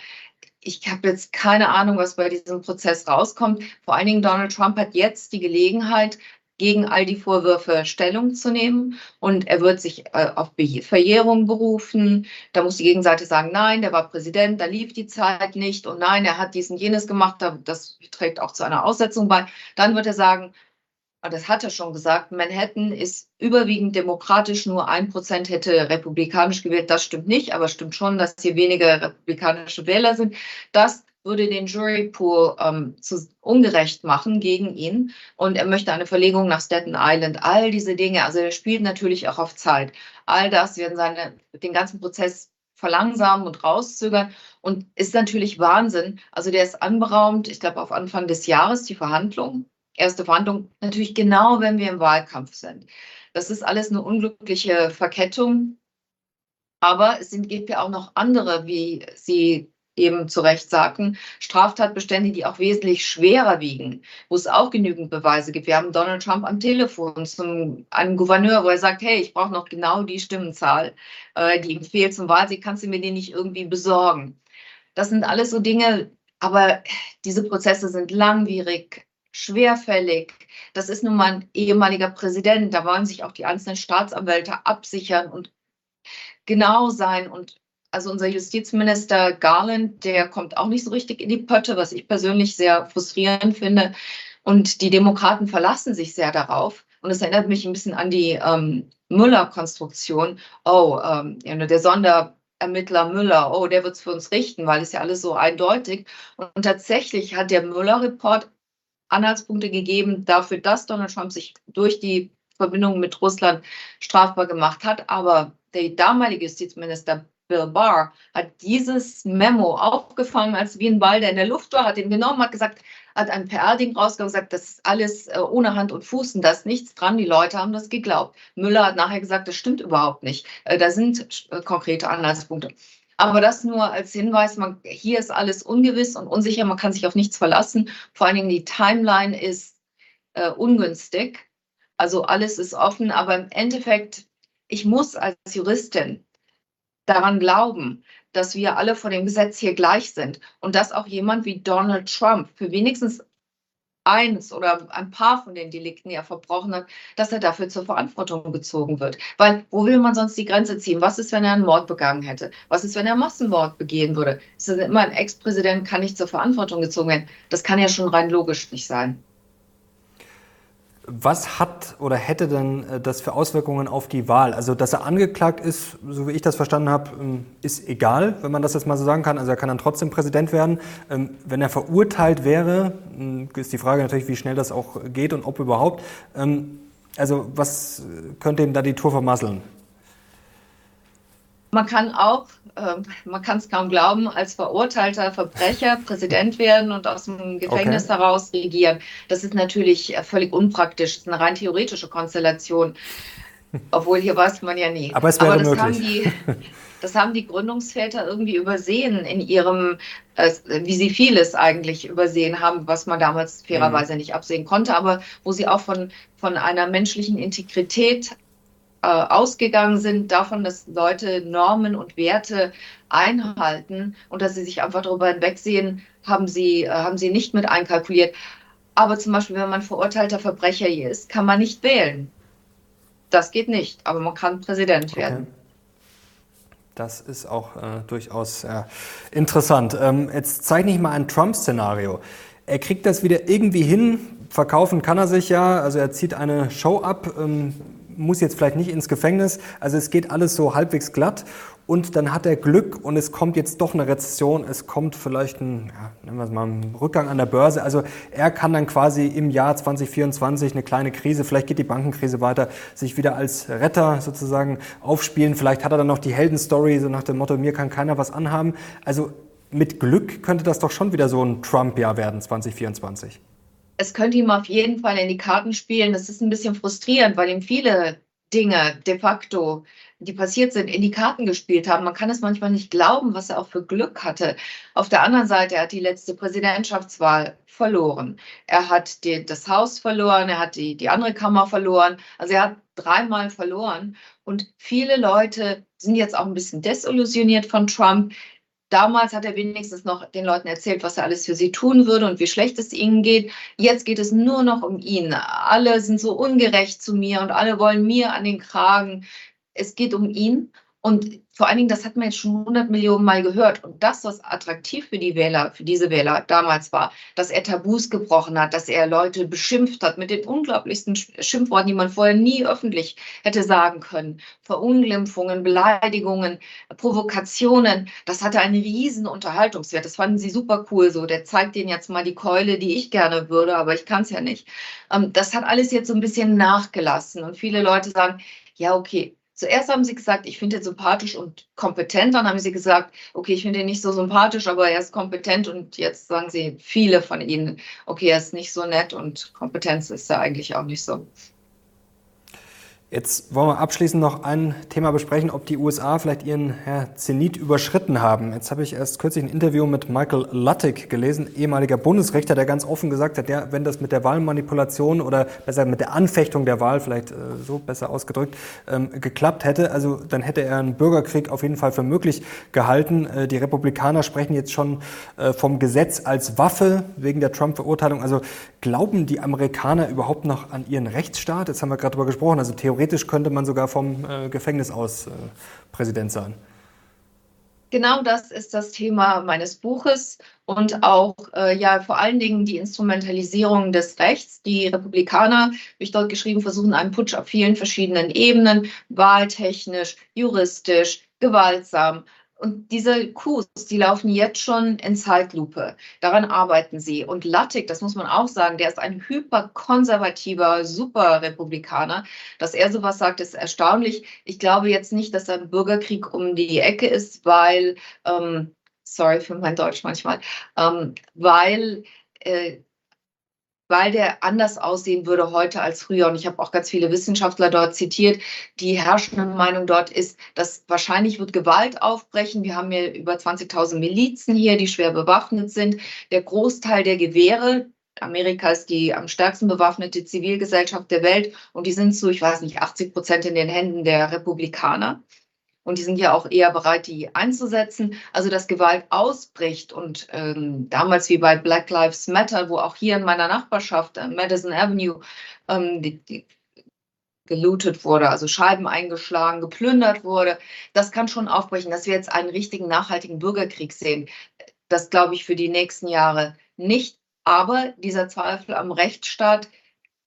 ich habe jetzt keine Ahnung, was bei diesem Prozess rauskommt. Vor allen Dingen Donald Trump hat jetzt die Gelegenheit, gegen all die Vorwürfe Stellung zu nehmen. Und er wird sich äh, auf Verjährung berufen. Da muss die Gegenseite sagen, nein, der war Präsident, da lief die Zeit nicht. Und nein, er hat diesen jenes gemacht, das trägt auch zu einer Aussetzung bei. Dann wird er sagen, das hat er schon gesagt, Manhattan ist überwiegend demokratisch, nur ein Prozent hätte republikanisch gewählt. Das stimmt nicht, aber stimmt schon, dass hier weniger republikanische Wähler sind. Das würde den Jurypool ähm, zu, ungerecht machen gegen ihn. Und er möchte eine Verlegung nach Staten Island. All diese Dinge, also er spielt natürlich auch auf Zeit. All das werden seine, den ganzen Prozess verlangsamen und rauszögern und ist natürlich Wahnsinn. Also der ist anberaumt, ich glaube, auf Anfang des Jahres die Verhandlungen erste Verhandlung, natürlich genau, wenn wir im Wahlkampf sind. Das ist alles eine unglückliche Verkettung. Aber es gibt ja auch noch andere, wie Sie eben zu Recht sagten, Straftatbestände, die auch wesentlich schwerer wiegen, wo es auch genügend Beweise gibt. Wir haben Donald Trump am Telefon zum einem Gouverneur, wo er sagt, hey, ich brauche noch genau die Stimmenzahl, äh, die ihm fehlt zum Wahlsieg, kannst du mir den nicht irgendwie besorgen? Das sind alles so Dinge, aber diese Prozesse sind langwierig, schwerfällig. Das ist nun mal ein ehemaliger Präsident. Da wollen sich auch die einzelnen Staatsanwälte absichern und genau sein. Und also unser Justizminister Garland, der kommt auch nicht so richtig in die Pötte, was ich persönlich sehr frustrierend finde. Und die Demokraten verlassen sich sehr darauf. Und es erinnert mich ein bisschen an die ähm, Müller-Konstruktion. Oh, ähm, der Sonderermittler Müller, oh, der wird es für uns richten, weil es ja alles so eindeutig. Und, und tatsächlich hat der Müller-Report Anhaltspunkte gegeben dafür, dass Donald Trump sich durch die Verbindung mit Russland strafbar gemacht hat. Aber der damalige Justizminister Bill Barr hat dieses Memo aufgefangen, als wie ein Ball, der in der Luft war, hat ihn genommen, hat gesagt, hat ein PR-Ding rausgekommen, gesagt, das ist alles äh, ohne Hand und Fuß und da ist nichts dran. Die Leute haben das geglaubt. Müller hat nachher gesagt, das stimmt überhaupt nicht. Äh, da sind äh, konkrete Anhaltspunkte. Aber das nur als Hinweis, man, hier ist alles ungewiss und unsicher, man kann sich auf nichts verlassen. Vor allen Dingen die Timeline ist äh, ungünstig. Also alles ist offen, aber im Endeffekt, ich muss als Juristin daran glauben, dass wir alle vor dem Gesetz hier gleich sind und dass auch jemand wie Donald Trump für wenigstens eins oder ein paar von den Delikten, die er verbrochen hat, dass er dafür zur Verantwortung gezogen wird. Weil wo will man sonst die Grenze ziehen? Was ist, wenn er einen Mord begangen hätte? Was ist, wenn er Massenmord begehen würde? Es ist immer ein Ex-Präsident kann nicht zur Verantwortung gezogen werden. Das kann ja schon rein logisch nicht sein. Was hat oder hätte denn äh, das für Auswirkungen auf die Wahl? Also, dass er angeklagt ist, so wie ich das verstanden habe, ähm, ist egal, wenn man das jetzt mal so sagen kann. Also, er kann dann trotzdem Präsident werden. Ähm, wenn er verurteilt wäre, ähm, ist die Frage natürlich, wie schnell das auch geht und ob überhaupt. Also, was könnte ihm da die Tour vermasseln? Man kann auch, äh, man kann es kaum glauben, als verurteilter Verbrecher Präsident werden und aus dem Gefängnis okay. heraus regieren. Das ist natürlich äh, völlig unpraktisch. Das ist eine rein theoretische Konstellation. Obwohl hier weiß man ja nie. Aber es wäre Aber das möglich. Haben die, das haben die Gründungsväter irgendwie übersehen in ihrem, äh, wie sie vieles eigentlich übersehen haben, was man damals fairerweise mhm. nicht absehen konnte, aber wo sie auch von, von einer menschlichen Integrität äh, ausgegangen sind davon, dass Leute Normen und Werte einhalten und dass sie sich einfach darüber hinwegsehen, haben sie, äh, haben sie nicht mit einkalkuliert. Aber zum Beispiel, wenn man verurteilter Verbrecher hier ist, kann man nicht wählen. Das geht nicht, aber man kann Präsident okay. werden. Das ist auch äh, durchaus äh, interessant. Ähm, jetzt zeichne ich mal ein Trump-Szenario. Er kriegt das wieder irgendwie hin. Verkaufen kann er sich ja. Also er zieht eine Show ab. Ähm, muss jetzt vielleicht nicht ins Gefängnis. Also es geht alles so halbwegs glatt. Und dann hat er Glück und es kommt jetzt doch eine Rezession, es kommt vielleicht ein, ja, nennen wir es mal, ein Rückgang an der Börse. Also er kann dann quasi im Jahr 2024 eine kleine Krise, vielleicht geht die Bankenkrise weiter, sich wieder als Retter sozusagen aufspielen. Vielleicht hat er dann noch die Heldenstory, so nach dem Motto, mir kann keiner was anhaben. Also mit Glück könnte das doch schon wieder so ein Trump-Jahr werden, 2024 es könnte ihm auf jeden Fall in die Karten spielen. Das ist ein bisschen frustrierend, weil ihm viele Dinge de facto, die passiert sind, in die Karten gespielt haben. Man kann es manchmal nicht glauben, was er auch für Glück hatte. Auf der anderen Seite, er hat die letzte Präsidentschaftswahl verloren. Er hat die, das Haus verloren, er hat die, die andere Kammer verloren. Also er hat dreimal verloren. Und viele Leute sind jetzt auch ein bisschen desillusioniert von Trump. Damals hat er wenigstens noch den Leuten erzählt, was er alles für sie tun würde und wie schlecht es ihnen geht. Jetzt geht es nur noch um ihn. Alle sind so ungerecht zu mir und alle wollen mir an den Kragen. Es geht um ihn. Und vor allen Dingen, das hat man jetzt schon 100 Millionen Mal gehört. Und das, was attraktiv für die Wähler, für diese Wähler damals war, dass er Tabus gebrochen hat, dass er Leute beschimpft hat mit den unglaublichsten Schimpfworten, die man vorher nie öffentlich hätte sagen können. Verunglimpfungen, Beleidigungen, Provokationen. Das hatte einen riesen Unterhaltungswert. Das fanden sie super cool. So, der zeigt denen jetzt mal die Keule, die ich gerne würde, aber ich kann es ja nicht. Ähm, das hat alles jetzt so ein bisschen nachgelassen. Und viele Leute sagen, ja, okay, Zuerst haben sie gesagt, ich finde ihn sympathisch und kompetent. Dann haben sie gesagt, okay, ich finde ihn nicht so sympathisch, aber er ist kompetent. Und jetzt sagen sie viele von ihnen, okay, er ist nicht so nett und Kompetenz ist er eigentlich auch nicht so. Jetzt wollen wir abschließend noch ein Thema besprechen, ob die USA vielleicht ihren ja, Zenit überschritten haben. Jetzt habe ich erst kürzlich ein Interview mit Michael Luttig gelesen, ehemaliger Bundesrichter, der ganz offen gesagt hat, ja, wenn das mit der Wahlmanipulation oder besser mit der Anfechtung der Wahl, vielleicht äh, so besser ausgedrückt, ähm, geklappt hätte, also dann hätte er einen Bürgerkrieg auf jeden Fall für möglich gehalten. Äh, die Republikaner sprechen jetzt schon äh, vom Gesetz als Waffe wegen der Trump-Verurteilung. Also glauben die Amerikaner überhaupt noch an ihren Rechtsstaat? Jetzt haben wir gerade darüber gesprochen, also theoretisch theoretisch könnte man sogar vom äh, Gefängnis aus äh, Präsident sein. Genau das ist das Thema meines Buches und auch äh, ja vor allen Dingen die Instrumentalisierung des Rechts. Die Republikaner, wie ich dort geschrieben, versuchen einen Putsch auf vielen verschiedenen Ebenen, wahltechnisch, juristisch, gewaltsam, und diese Coups, die laufen jetzt schon in Zeitlupe. Daran arbeiten sie. Und Lattig, das muss man auch sagen, der ist ein hyperkonservativer Superrepublikaner. Dass er sowas sagt, ist erstaunlich. Ich glaube jetzt nicht, dass ein Bürgerkrieg um die Ecke ist, weil, ähm, sorry für mein Deutsch manchmal, ähm, weil äh, weil der anders aussehen würde heute als früher. Und ich habe auch ganz viele Wissenschaftler dort zitiert. Die herrschende Meinung dort ist, dass wahrscheinlich wird Gewalt aufbrechen. Wir haben hier über 20.000 Milizen hier, die schwer bewaffnet sind. Der Großteil der Gewehre, Amerika ist die am stärksten bewaffnete Zivilgesellschaft der Welt und die sind so, ich weiß nicht, 80 Prozent in den Händen der Republikaner und die sind ja auch eher bereit, die einzusetzen. Also dass Gewalt ausbricht und ähm, damals wie bei Black Lives Matter, wo auch hier in meiner Nachbarschaft, äh, Madison Avenue, ähm, die, die gelootet wurde, also Scheiben eingeschlagen, geplündert wurde, das kann schon aufbrechen, dass wir jetzt einen richtigen nachhaltigen Bürgerkrieg sehen. Das glaube ich für die nächsten Jahre nicht. Aber dieser Zweifel am Rechtsstaat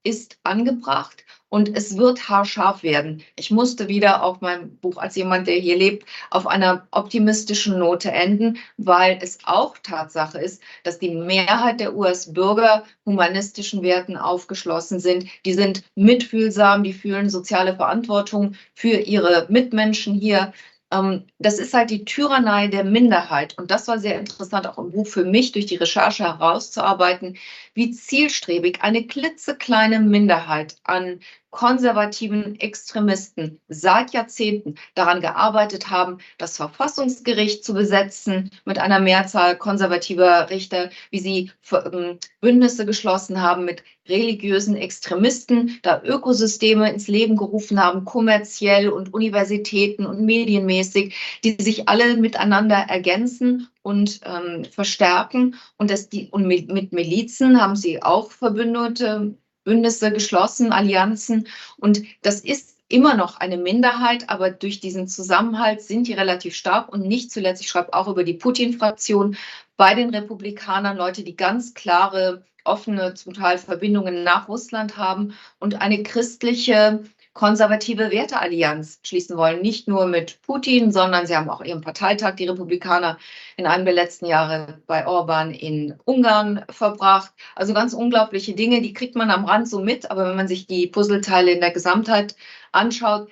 ist angebracht und es wird haarscharf werden. Ich musste wieder auf mein Buch als jemand, der hier lebt, auf einer optimistischen Note enden, weil es auch Tatsache ist, dass die Mehrheit der US-Bürger humanistischen Werten aufgeschlossen sind. Die sind mitfühlsam, die fühlen soziale Verantwortung für ihre Mitmenschen hier. Ähm, das ist halt die Tyrannei der Minderheit. Und das war sehr interessant, auch im Buch für mich durch die Recherche herauszuarbeiten, wie zielstrebig eine klitzekleine Minderheit an konservativen Extremisten seit Jahrzehnten daran gearbeitet haben, das Verfassungsgericht zu besetzen mit einer Mehrzahl konservativer Richter, wie sie ähm, Bündnisse geschlossen haben mit religiösen Extremisten, da Ökosysteme ins Leben gerufen haben, kommerziell und Universitäten und medienmäßig, die sich alle miteinander ergänzen und ähm, verstärken. Und, das die, und mit, mit Milizen haben sie auch Verbündete Bündnisse geschlossen, Allianzen. Und das ist immer noch eine Minderheit, aber durch diesen Zusammenhalt sind die relativ stark und nicht zuletzt, ich schreibe auch über die Putin-Fraktion bei den Republikanern, Leute, die ganz klare, offene, zum Teil Verbindungen nach Russland haben und eine christliche konservative Werteallianz schließen wollen. Nicht nur mit Putin, sondern sie haben auch ihren Parteitag, die Republikaner, in einem der letzten Jahre bei Orban in Ungarn verbracht. Also ganz unglaubliche Dinge, die kriegt man am Rand so mit. Aber wenn man sich die Puzzleteile in der Gesamtheit anschaut,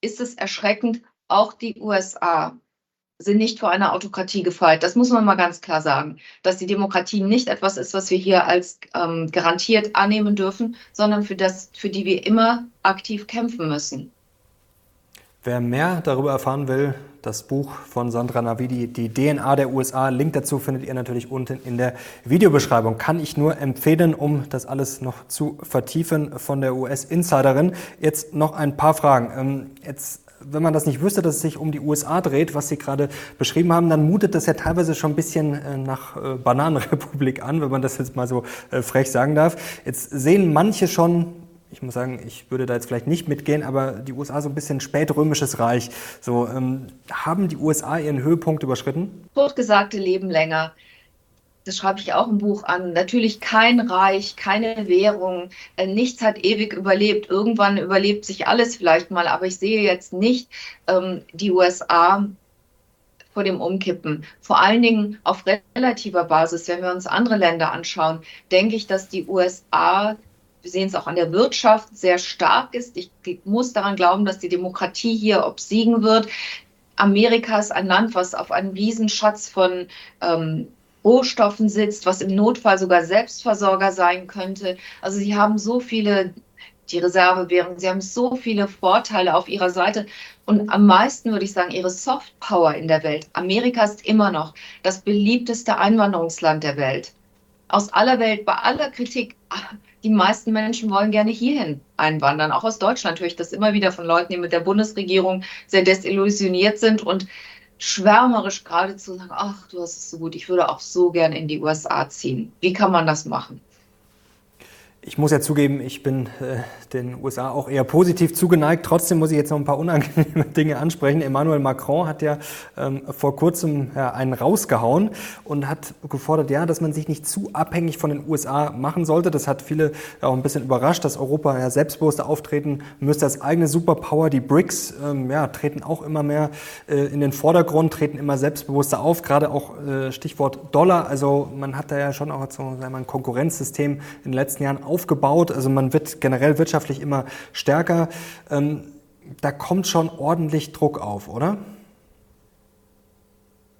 ist es erschreckend. Auch die USA sind nicht vor einer Autokratie gefeit. Das muss man mal ganz klar sagen, dass die Demokratie nicht etwas ist, was wir hier als ähm, garantiert annehmen dürfen, sondern für das, für die wir immer aktiv kämpfen müssen. Wer mehr darüber erfahren will, das Buch von Sandra Navidi, die DNA der USA, Link dazu findet ihr natürlich unten in der Videobeschreibung. Kann ich nur empfehlen, um das alles noch zu vertiefen von der US-Insiderin. Jetzt noch ein paar Fragen. Ähm, jetzt wenn man das nicht wüsste, dass es sich um die USA dreht, was Sie gerade beschrieben haben, dann mutet das ja teilweise schon ein bisschen äh, nach äh, Bananenrepublik an, wenn man das jetzt mal so äh, frech sagen darf. Jetzt sehen manche schon, ich muss sagen, ich würde da jetzt vielleicht nicht mitgehen, aber die USA so ein bisschen spätrömisches Reich. So, ähm, haben die USA ihren Höhepunkt überschritten? Totgesagte leben länger das schreibe ich auch im Buch an, natürlich kein Reich, keine Währung, äh, nichts hat ewig überlebt. Irgendwann überlebt sich alles vielleicht mal, aber ich sehe jetzt nicht ähm, die USA vor dem Umkippen. Vor allen Dingen auf relativer Basis, wenn wir uns andere Länder anschauen, denke ich, dass die USA wir sehen es auch an der Wirtschaft, sehr stark ist. Ich muss daran glauben, dass die Demokratie hier obsiegen wird. Amerika ist ein Land, was auf einem Riesenschatz von ähm, Rohstoffen sitzt, was im Notfall sogar Selbstversorger sein könnte. Also sie haben so viele die Reservewährung. Sie haben so viele Vorteile auf ihrer Seite. Und am meisten würde ich sagen, ihre Soft Power in der Welt. Amerika ist immer noch das beliebteste Einwanderungsland der Welt. Aus aller Welt, bei aller Kritik, die meisten Menschen wollen gerne hierhin einwandern. Auch aus Deutschland höre ich das immer wieder von Leuten, die mit der Bundesregierung sehr desillusioniert sind und schwärmerisch geradezu sagen, ach, du hast es so gut, ich würde auch so gerne in die USA ziehen. Wie kann man das machen? Ich muss ja zugeben, ich bin äh, den USA auch eher positiv zugeneigt. Trotzdem muss ich jetzt noch ein paar unangenehme Dinge ansprechen. Emmanuel Macron hat ja ähm, vor kurzem ja, einen rausgehauen und hat gefordert, ja, dass man sich nicht zu abhängig von den USA machen sollte. Das hat viele auch ein bisschen überrascht, dass Europa ja selbstbewusster auftreten müsste als eigene Superpower. Die BRICS ähm, ja, treten auch immer mehr äh, in den Vordergrund, treten immer selbstbewusster auf. Gerade auch äh, Stichwort Dollar. Also man hat da ja schon auch so ein Konkurrenzsystem in den letzten Jahren auf aufgebaut. Also man wird generell wirtschaftlich immer stärker. Ähm, da kommt schon ordentlich Druck auf, oder?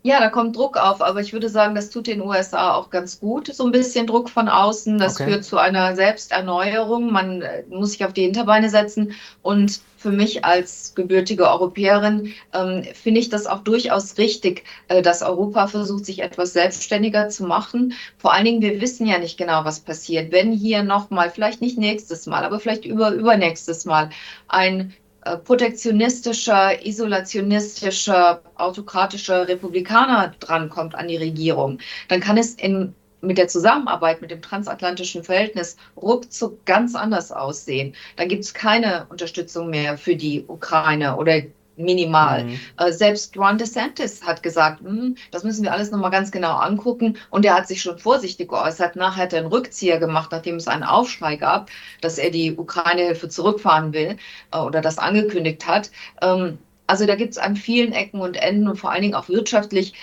Ja, da kommt Druck auf, aber ich würde sagen, das tut den USA auch ganz gut. So ein bisschen Druck von außen, das okay. führt zu einer Selbsterneuerung. Man äh, muss sich auf die Hinterbeine setzen. Und für mich als gebürtige Europäerin ähm, finde ich das auch durchaus richtig, äh, dass Europa versucht, sich etwas selbstständiger zu machen. Vor allen Dingen, wir wissen ja nicht genau, was passiert. Wenn hier nochmal, vielleicht nicht nächstes Mal, aber vielleicht über, übernächstes Mal ein protektionistischer, isolationistischer, autokratischer Republikaner drankommt an die Regierung, dann kann es in, mit der Zusammenarbeit mit dem transatlantischen Verhältnis ruckzuck ganz anders aussehen. Dann gibt es keine Unterstützung mehr für die Ukraine oder minimal. Mhm. Äh, selbst Ron DeSantis hat gesagt, hm, das müssen wir alles nochmal ganz genau angucken. Und er hat sich schon vorsichtig geäußert. Nachher hat er einen Rückzieher gemacht, nachdem es einen Aufschrei gab, dass er die Ukraine-Hilfe zurückfahren will äh, oder das angekündigt hat. Ähm, also da gibt es an vielen Ecken und Enden und vor allen Dingen auch wirtschaftlich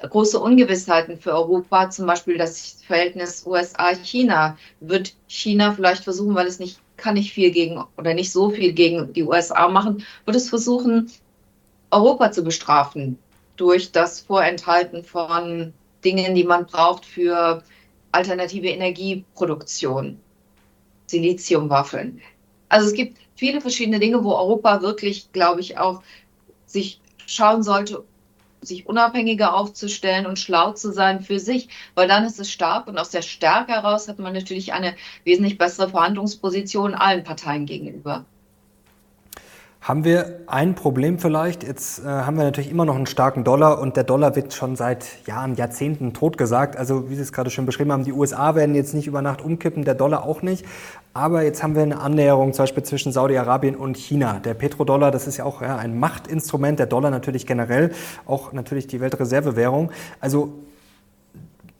große Ungewissheiten für Europa, zum Beispiel das Verhältnis USA-China. Wird China vielleicht versuchen, weil es nicht kann nicht viel gegen oder nicht so viel gegen die USA machen, wird es versuchen, Europa zu bestrafen durch das Vorenthalten von Dingen, die man braucht für alternative Energieproduktion, Siliziumwaffeln. Also es gibt viele verschiedene Dinge, wo Europa wirklich, glaube ich, auch sich schauen sollte, sich unabhängiger aufzustellen und schlau zu sein für sich, weil dann ist es stark und aus der Stärke heraus hat man natürlich eine wesentlich bessere Verhandlungsposition allen Parteien gegenüber. Haben wir ein Problem vielleicht? Jetzt äh, haben wir natürlich immer noch einen starken Dollar und der Dollar wird schon seit Jahren, Jahrzehnten totgesagt. Also wie Sie es gerade schon beschrieben haben, die USA werden jetzt nicht über Nacht umkippen, der Dollar auch nicht. Aber jetzt haben wir eine Annäherung zum Beispiel zwischen Saudi-Arabien und China. Der Petrodollar, das ist ja auch ja, ein Machtinstrument, der Dollar natürlich generell, auch natürlich die Weltreservewährung. Also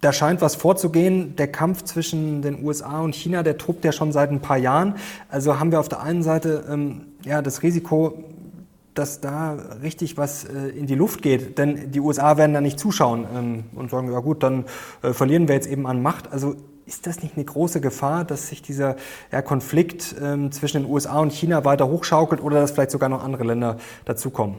da scheint was vorzugehen. Der Kampf zwischen den USA und China, der tobt ja schon seit ein paar Jahren. Also haben wir auf der einen Seite ähm, ja, das Risiko, dass da richtig was äh, in die Luft geht. Denn die USA werden da nicht zuschauen ähm, und sagen, ja gut, dann äh, verlieren wir jetzt eben an Macht. Also ist das nicht eine große Gefahr, dass sich dieser ja, Konflikt ähm, zwischen den USA und China weiter hochschaukelt oder dass vielleicht sogar noch andere Länder dazukommen?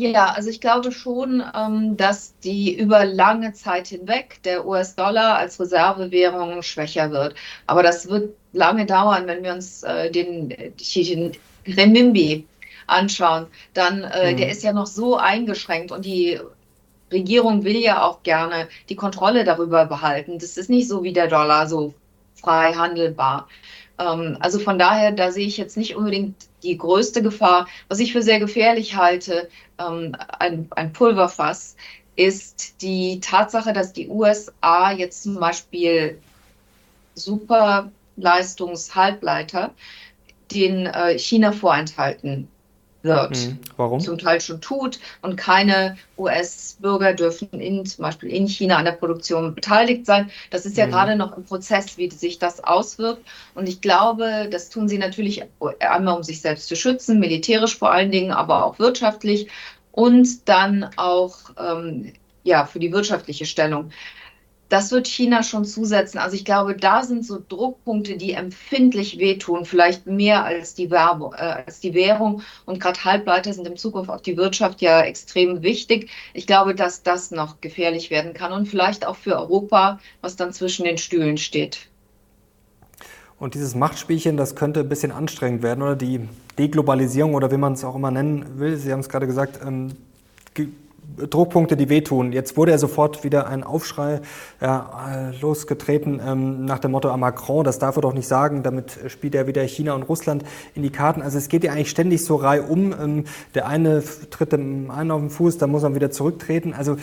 Ja, also ich glaube schon, ähm, dass die über lange Zeit hinweg der US-Dollar als Reservewährung schwächer wird. Aber das wird lange dauern, wenn wir uns äh, den, den Renminbi anschauen. Dann, äh, mhm. der ist ja noch so eingeschränkt und die Regierung will ja auch gerne die Kontrolle darüber behalten. Das ist nicht so wie der Dollar, so frei handelbar. Ähm, also von daher, da sehe ich jetzt nicht unbedingt die größte Gefahr. Was ich für sehr gefährlich halte, ähm, ein, ein Pulverfass, ist die Tatsache, dass die USA jetzt zum Beispiel Superleistungshalbleiter den äh, China vorenthalten wird. Mhm. Warum? Zum Teil schon tut. Und keine US-Bürger dürfen in, zum Beispiel in China an der Produktion beteiligt sein. Das ist ja mhm. gerade noch im Prozess, wie sich das auswirkt. Und ich glaube, das tun sie natürlich einmal, um sich selbst zu schützen, militärisch vor allen Dingen, aber auch wirtschaftlich und dann auch ähm, ja, für die wirtschaftliche Stellung das wird China schon zusetzen. Also ich glaube, da sind so Druckpunkte, die empfindlich wehtun, vielleicht mehr als die, Werbung, äh, als die Währung. Und gerade Halbleiter sind in Zukunft auf die Wirtschaft ja extrem wichtig. Ich glaube, dass das noch gefährlich werden kann und vielleicht auch für Europa, was dann zwischen den Stühlen steht. Und dieses Machtspielchen, das könnte ein bisschen anstrengend werden oder die Deglobalisierung oder wie man es auch immer nennen will. Sie haben es gerade gesagt, ähm, Druckpunkte, die wehtun. Jetzt wurde ja sofort wieder ein Aufschrei ja, losgetreten ähm, nach dem Motto, ah, Macron, das darf er doch nicht sagen, damit spielt er wieder China und Russland in die Karten. Also es geht ja eigentlich ständig so reihum. Ähm, der eine tritt dem einen auf den Fuß, dann muss er wieder zurücktreten. Also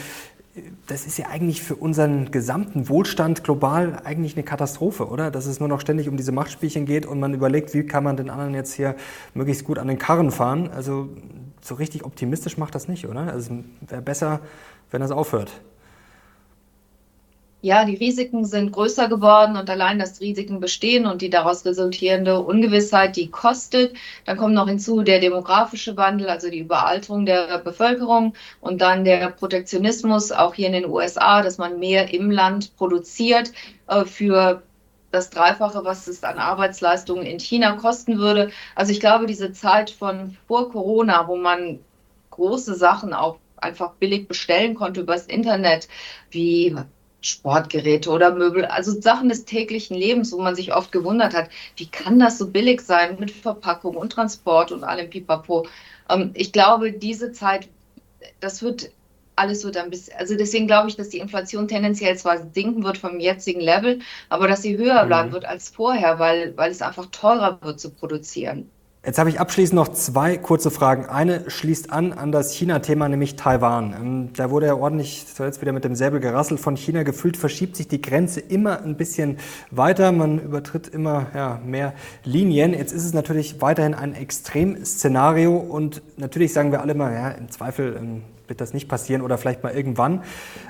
das ist ja eigentlich für unseren gesamten Wohlstand global eigentlich eine Katastrophe, oder? Dass es nur noch ständig um diese Machtspielchen geht und man überlegt, wie kann man den anderen jetzt hier möglichst gut an den Karren fahren. Also so richtig optimistisch macht das nicht, oder? Also es wäre besser, wenn das aufhört ja, die Risiken sind größer geworden und allein das Risiken bestehen und die daraus resultierende Ungewissheit, die kostet. Dann kommt noch hinzu der demografische Wandel, also die Überalterung der Bevölkerung und dann der Protektionismus, auch hier in den USA, dass man mehr im Land produziert äh, für das Dreifache, was es an Arbeitsleistungen in China kosten würde. Also ich glaube, diese Zeit von vor Corona, wo man große Sachen auch einfach billig bestellen konnte übers Internet, wie Sportgeräte oder Möbel, also Sachen des täglichen Lebens, wo man sich oft gewundert hat, wie kann das so billig sein mit Verpackung und Transport und allem Pipapo. Ähm, ich glaube, diese Zeit, das wird alles wird ein bisschen, also deswegen glaube ich, dass die Inflation tendenziell zwar sinken wird vom jetzigen Level, aber dass sie höher bleiben mhm. wird als vorher, weil, weil es einfach teurer wird zu produzieren. Jetzt habe ich abschließend noch zwei kurze Fragen. Eine schließt an an das China-Thema, nämlich Taiwan. Ähm, da wurde ja ordentlich zuletzt wieder mit dem Säbel gerasselt von China. Gefühlt verschiebt sich die Grenze immer ein bisschen weiter. Man übertritt immer ja, mehr Linien. Jetzt ist es natürlich weiterhin ein Extremszenario und natürlich sagen wir alle mal, ja, im Zweifel ähm, wird das nicht passieren oder vielleicht mal irgendwann.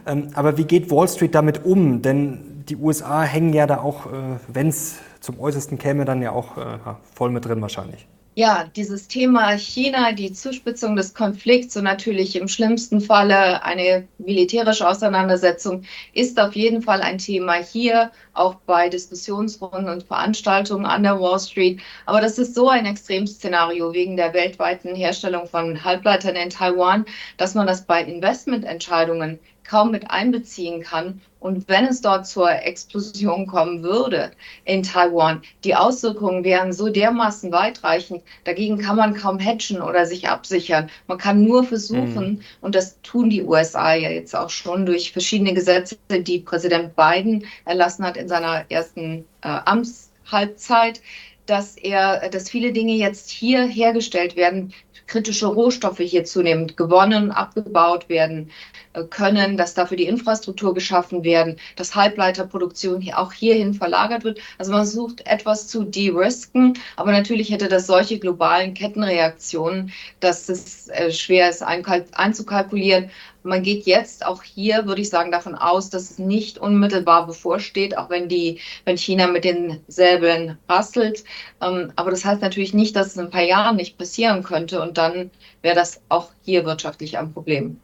Ähm, aber wie geht Wall Street damit um? Denn die USA hängen ja da auch, äh, wenn es zum Äußersten käme, dann ja auch äh, voll mit drin wahrscheinlich. Ja, dieses Thema China, die Zuspitzung des Konflikts und natürlich im schlimmsten Falle eine militärische Auseinandersetzung ist auf jeden Fall ein Thema hier, auch bei Diskussionsrunden und Veranstaltungen an der Wall Street. Aber das ist so ein Extremszenario wegen der weltweiten Herstellung von Halbleitern in Taiwan, dass man das bei Investmententscheidungen kaum mit einbeziehen kann. Und wenn es dort zur Explosion kommen würde in Taiwan, die Auswirkungen wären so dermaßen weitreichend, dagegen kann man kaum hatchen oder sich absichern. Man kann nur versuchen, mhm. und das tun die USA ja jetzt auch schon durch verschiedene Gesetze, die Präsident Biden erlassen hat in seiner ersten äh, Amtshalbzeit, dass er, dass viele Dinge jetzt hier hergestellt werden, kritische Rohstoffe hier zunehmend gewonnen, abgebaut werden äh, können, dass dafür die Infrastruktur geschaffen werden, dass Halbleiterproduktion hier auch hierhin verlagert wird. Also man sucht etwas zu de-risken, aber natürlich hätte das solche globalen Kettenreaktionen, dass es äh, schwer ist einzukalkulieren. Man geht jetzt auch hier, würde ich sagen, davon aus, dass es nicht unmittelbar bevorsteht, auch wenn die, wenn China mit den Säbeln rastelt. Ähm, aber das heißt natürlich nicht, dass es in ein paar Jahren nicht passieren könnte und dann wäre das auch hier wirtschaftlich ein Problem.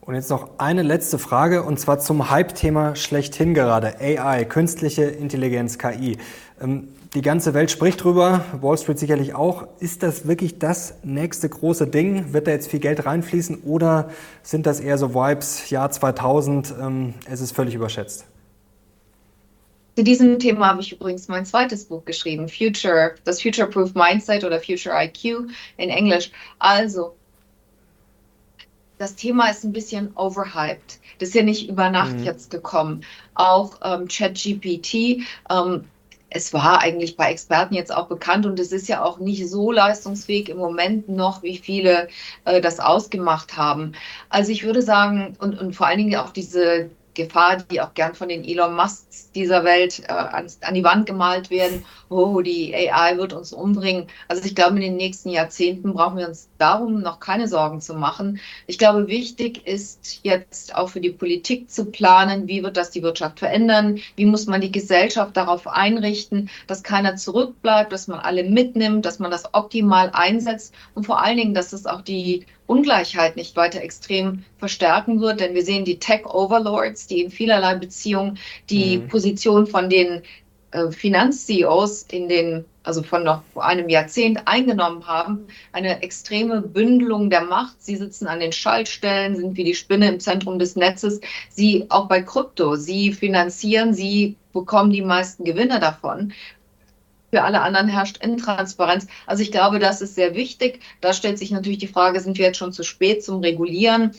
Und jetzt noch eine letzte Frage und zwar zum Hype-Thema schlechthin gerade, AI, künstliche Intelligenz, KI. Ähm, die ganze Welt spricht drüber, Wall Street sicherlich auch. Ist das wirklich das nächste große Ding? Wird da jetzt viel Geld reinfließen oder sind das eher so Vibes, Jahr 2000, ähm, es ist völlig überschätzt? Zu diesem Thema habe ich übrigens mein zweites Buch geschrieben, Future, das Future Proof Mindset oder Future IQ in Englisch. Also, das Thema ist ein bisschen overhyped. Das ist ja nicht über Nacht mhm. jetzt gekommen. Auch ähm, ChatGPT, ähm, es war eigentlich bei Experten jetzt auch bekannt und es ist ja auch nicht so leistungsfähig im Moment noch, wie viele äh, das ausgemacht haben. Also ich würde sagen, und, und vor allen Dingen auch diese Gefahr, die auch gern von den Elon Musks dieser Welt äh, an, an, die Wand gemalt werden. Oh, die AI wird uns umbringen. Also ich glaube, in den nächsten Jahrzehnten brauchen wir uns darum noch keine Sorgen zu machen. Ich glaube, wichtig ist jetzt auch für die Politik zu planen, wie wird das die Wirtschaft verändern, wie muss man die Gesellschaft darauf einrichten, dass keiner zurückbleibt, dass man alle mitnimmt, dass man das optimal einsetzt und vor allen Dingen, dass es auch die Ungleichheit nicht weiter extrem verstärken wird, denn wir sehen die Tech-Overlords, die in vielerlei Beziehungen die mhm. Position von den äh, Finanz-CEOs in den also von noch vor einem Jahrzehnt eingenommen haben, eine extreme Bündelung der Macht. Sie sitzen an den Schaltstellen, sind wie die Spinne im Zentrum des Netzes. Sie auch bei Krypto, sie finanzieren, sie bekommen die meisten Gewinne davon. Für alle anderen herrscht Intransparenz. Also ich glaube, das ist sehr wichtig. Da stellt sich natürlich die Frage, sind wir jetzt schon zu spät zum Regulieren?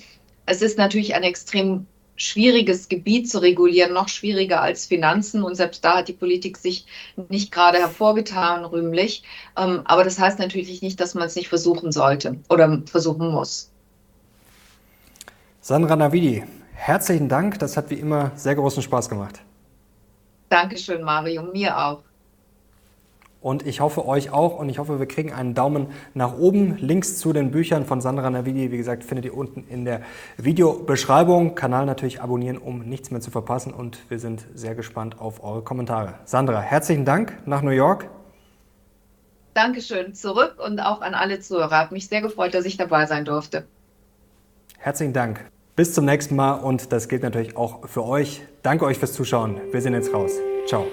Es ist natürlich ein extrem schwieriges Gebiet zu regulieren, noch schwieriger als Finanzen. Und selbst da hat die Politik sich nicht gerade hervorgetan, rühmlich. Ähm, aber das heißt natürlich nicht, dass man es nicht versuchen sollte oder versuchen muss. Sandra Navidi, herzlichen Dank. Das hat wie immer sehr großen Spaß gemacht. Dankeschön, Mario. Mir auch. Und ich hoffe euch auch und ich hoffe, wir kriegen einen Daumen nach oben. Links zu den Büchern von Sandra Navidi, wie gesagt, findet ihr unten in der Videobeschreibung. Kanal natürlich abonnieren, um nichts mehr zu verpassen. Und wir sind sehr gespannt auf eure Kommentare. Sandra, herzlichen Dank nach New York. Dankeschön zurück und auch an alle Zuhörer. Hat mich sehr gefreut, dass ich dabei sein durfte. Herzlichen Dank. Bis zum nächsten Mal und das gilt natürlich auch für euch. Danke euch fürs Zuschauen. Wir sehen jetzt raus. Ciao.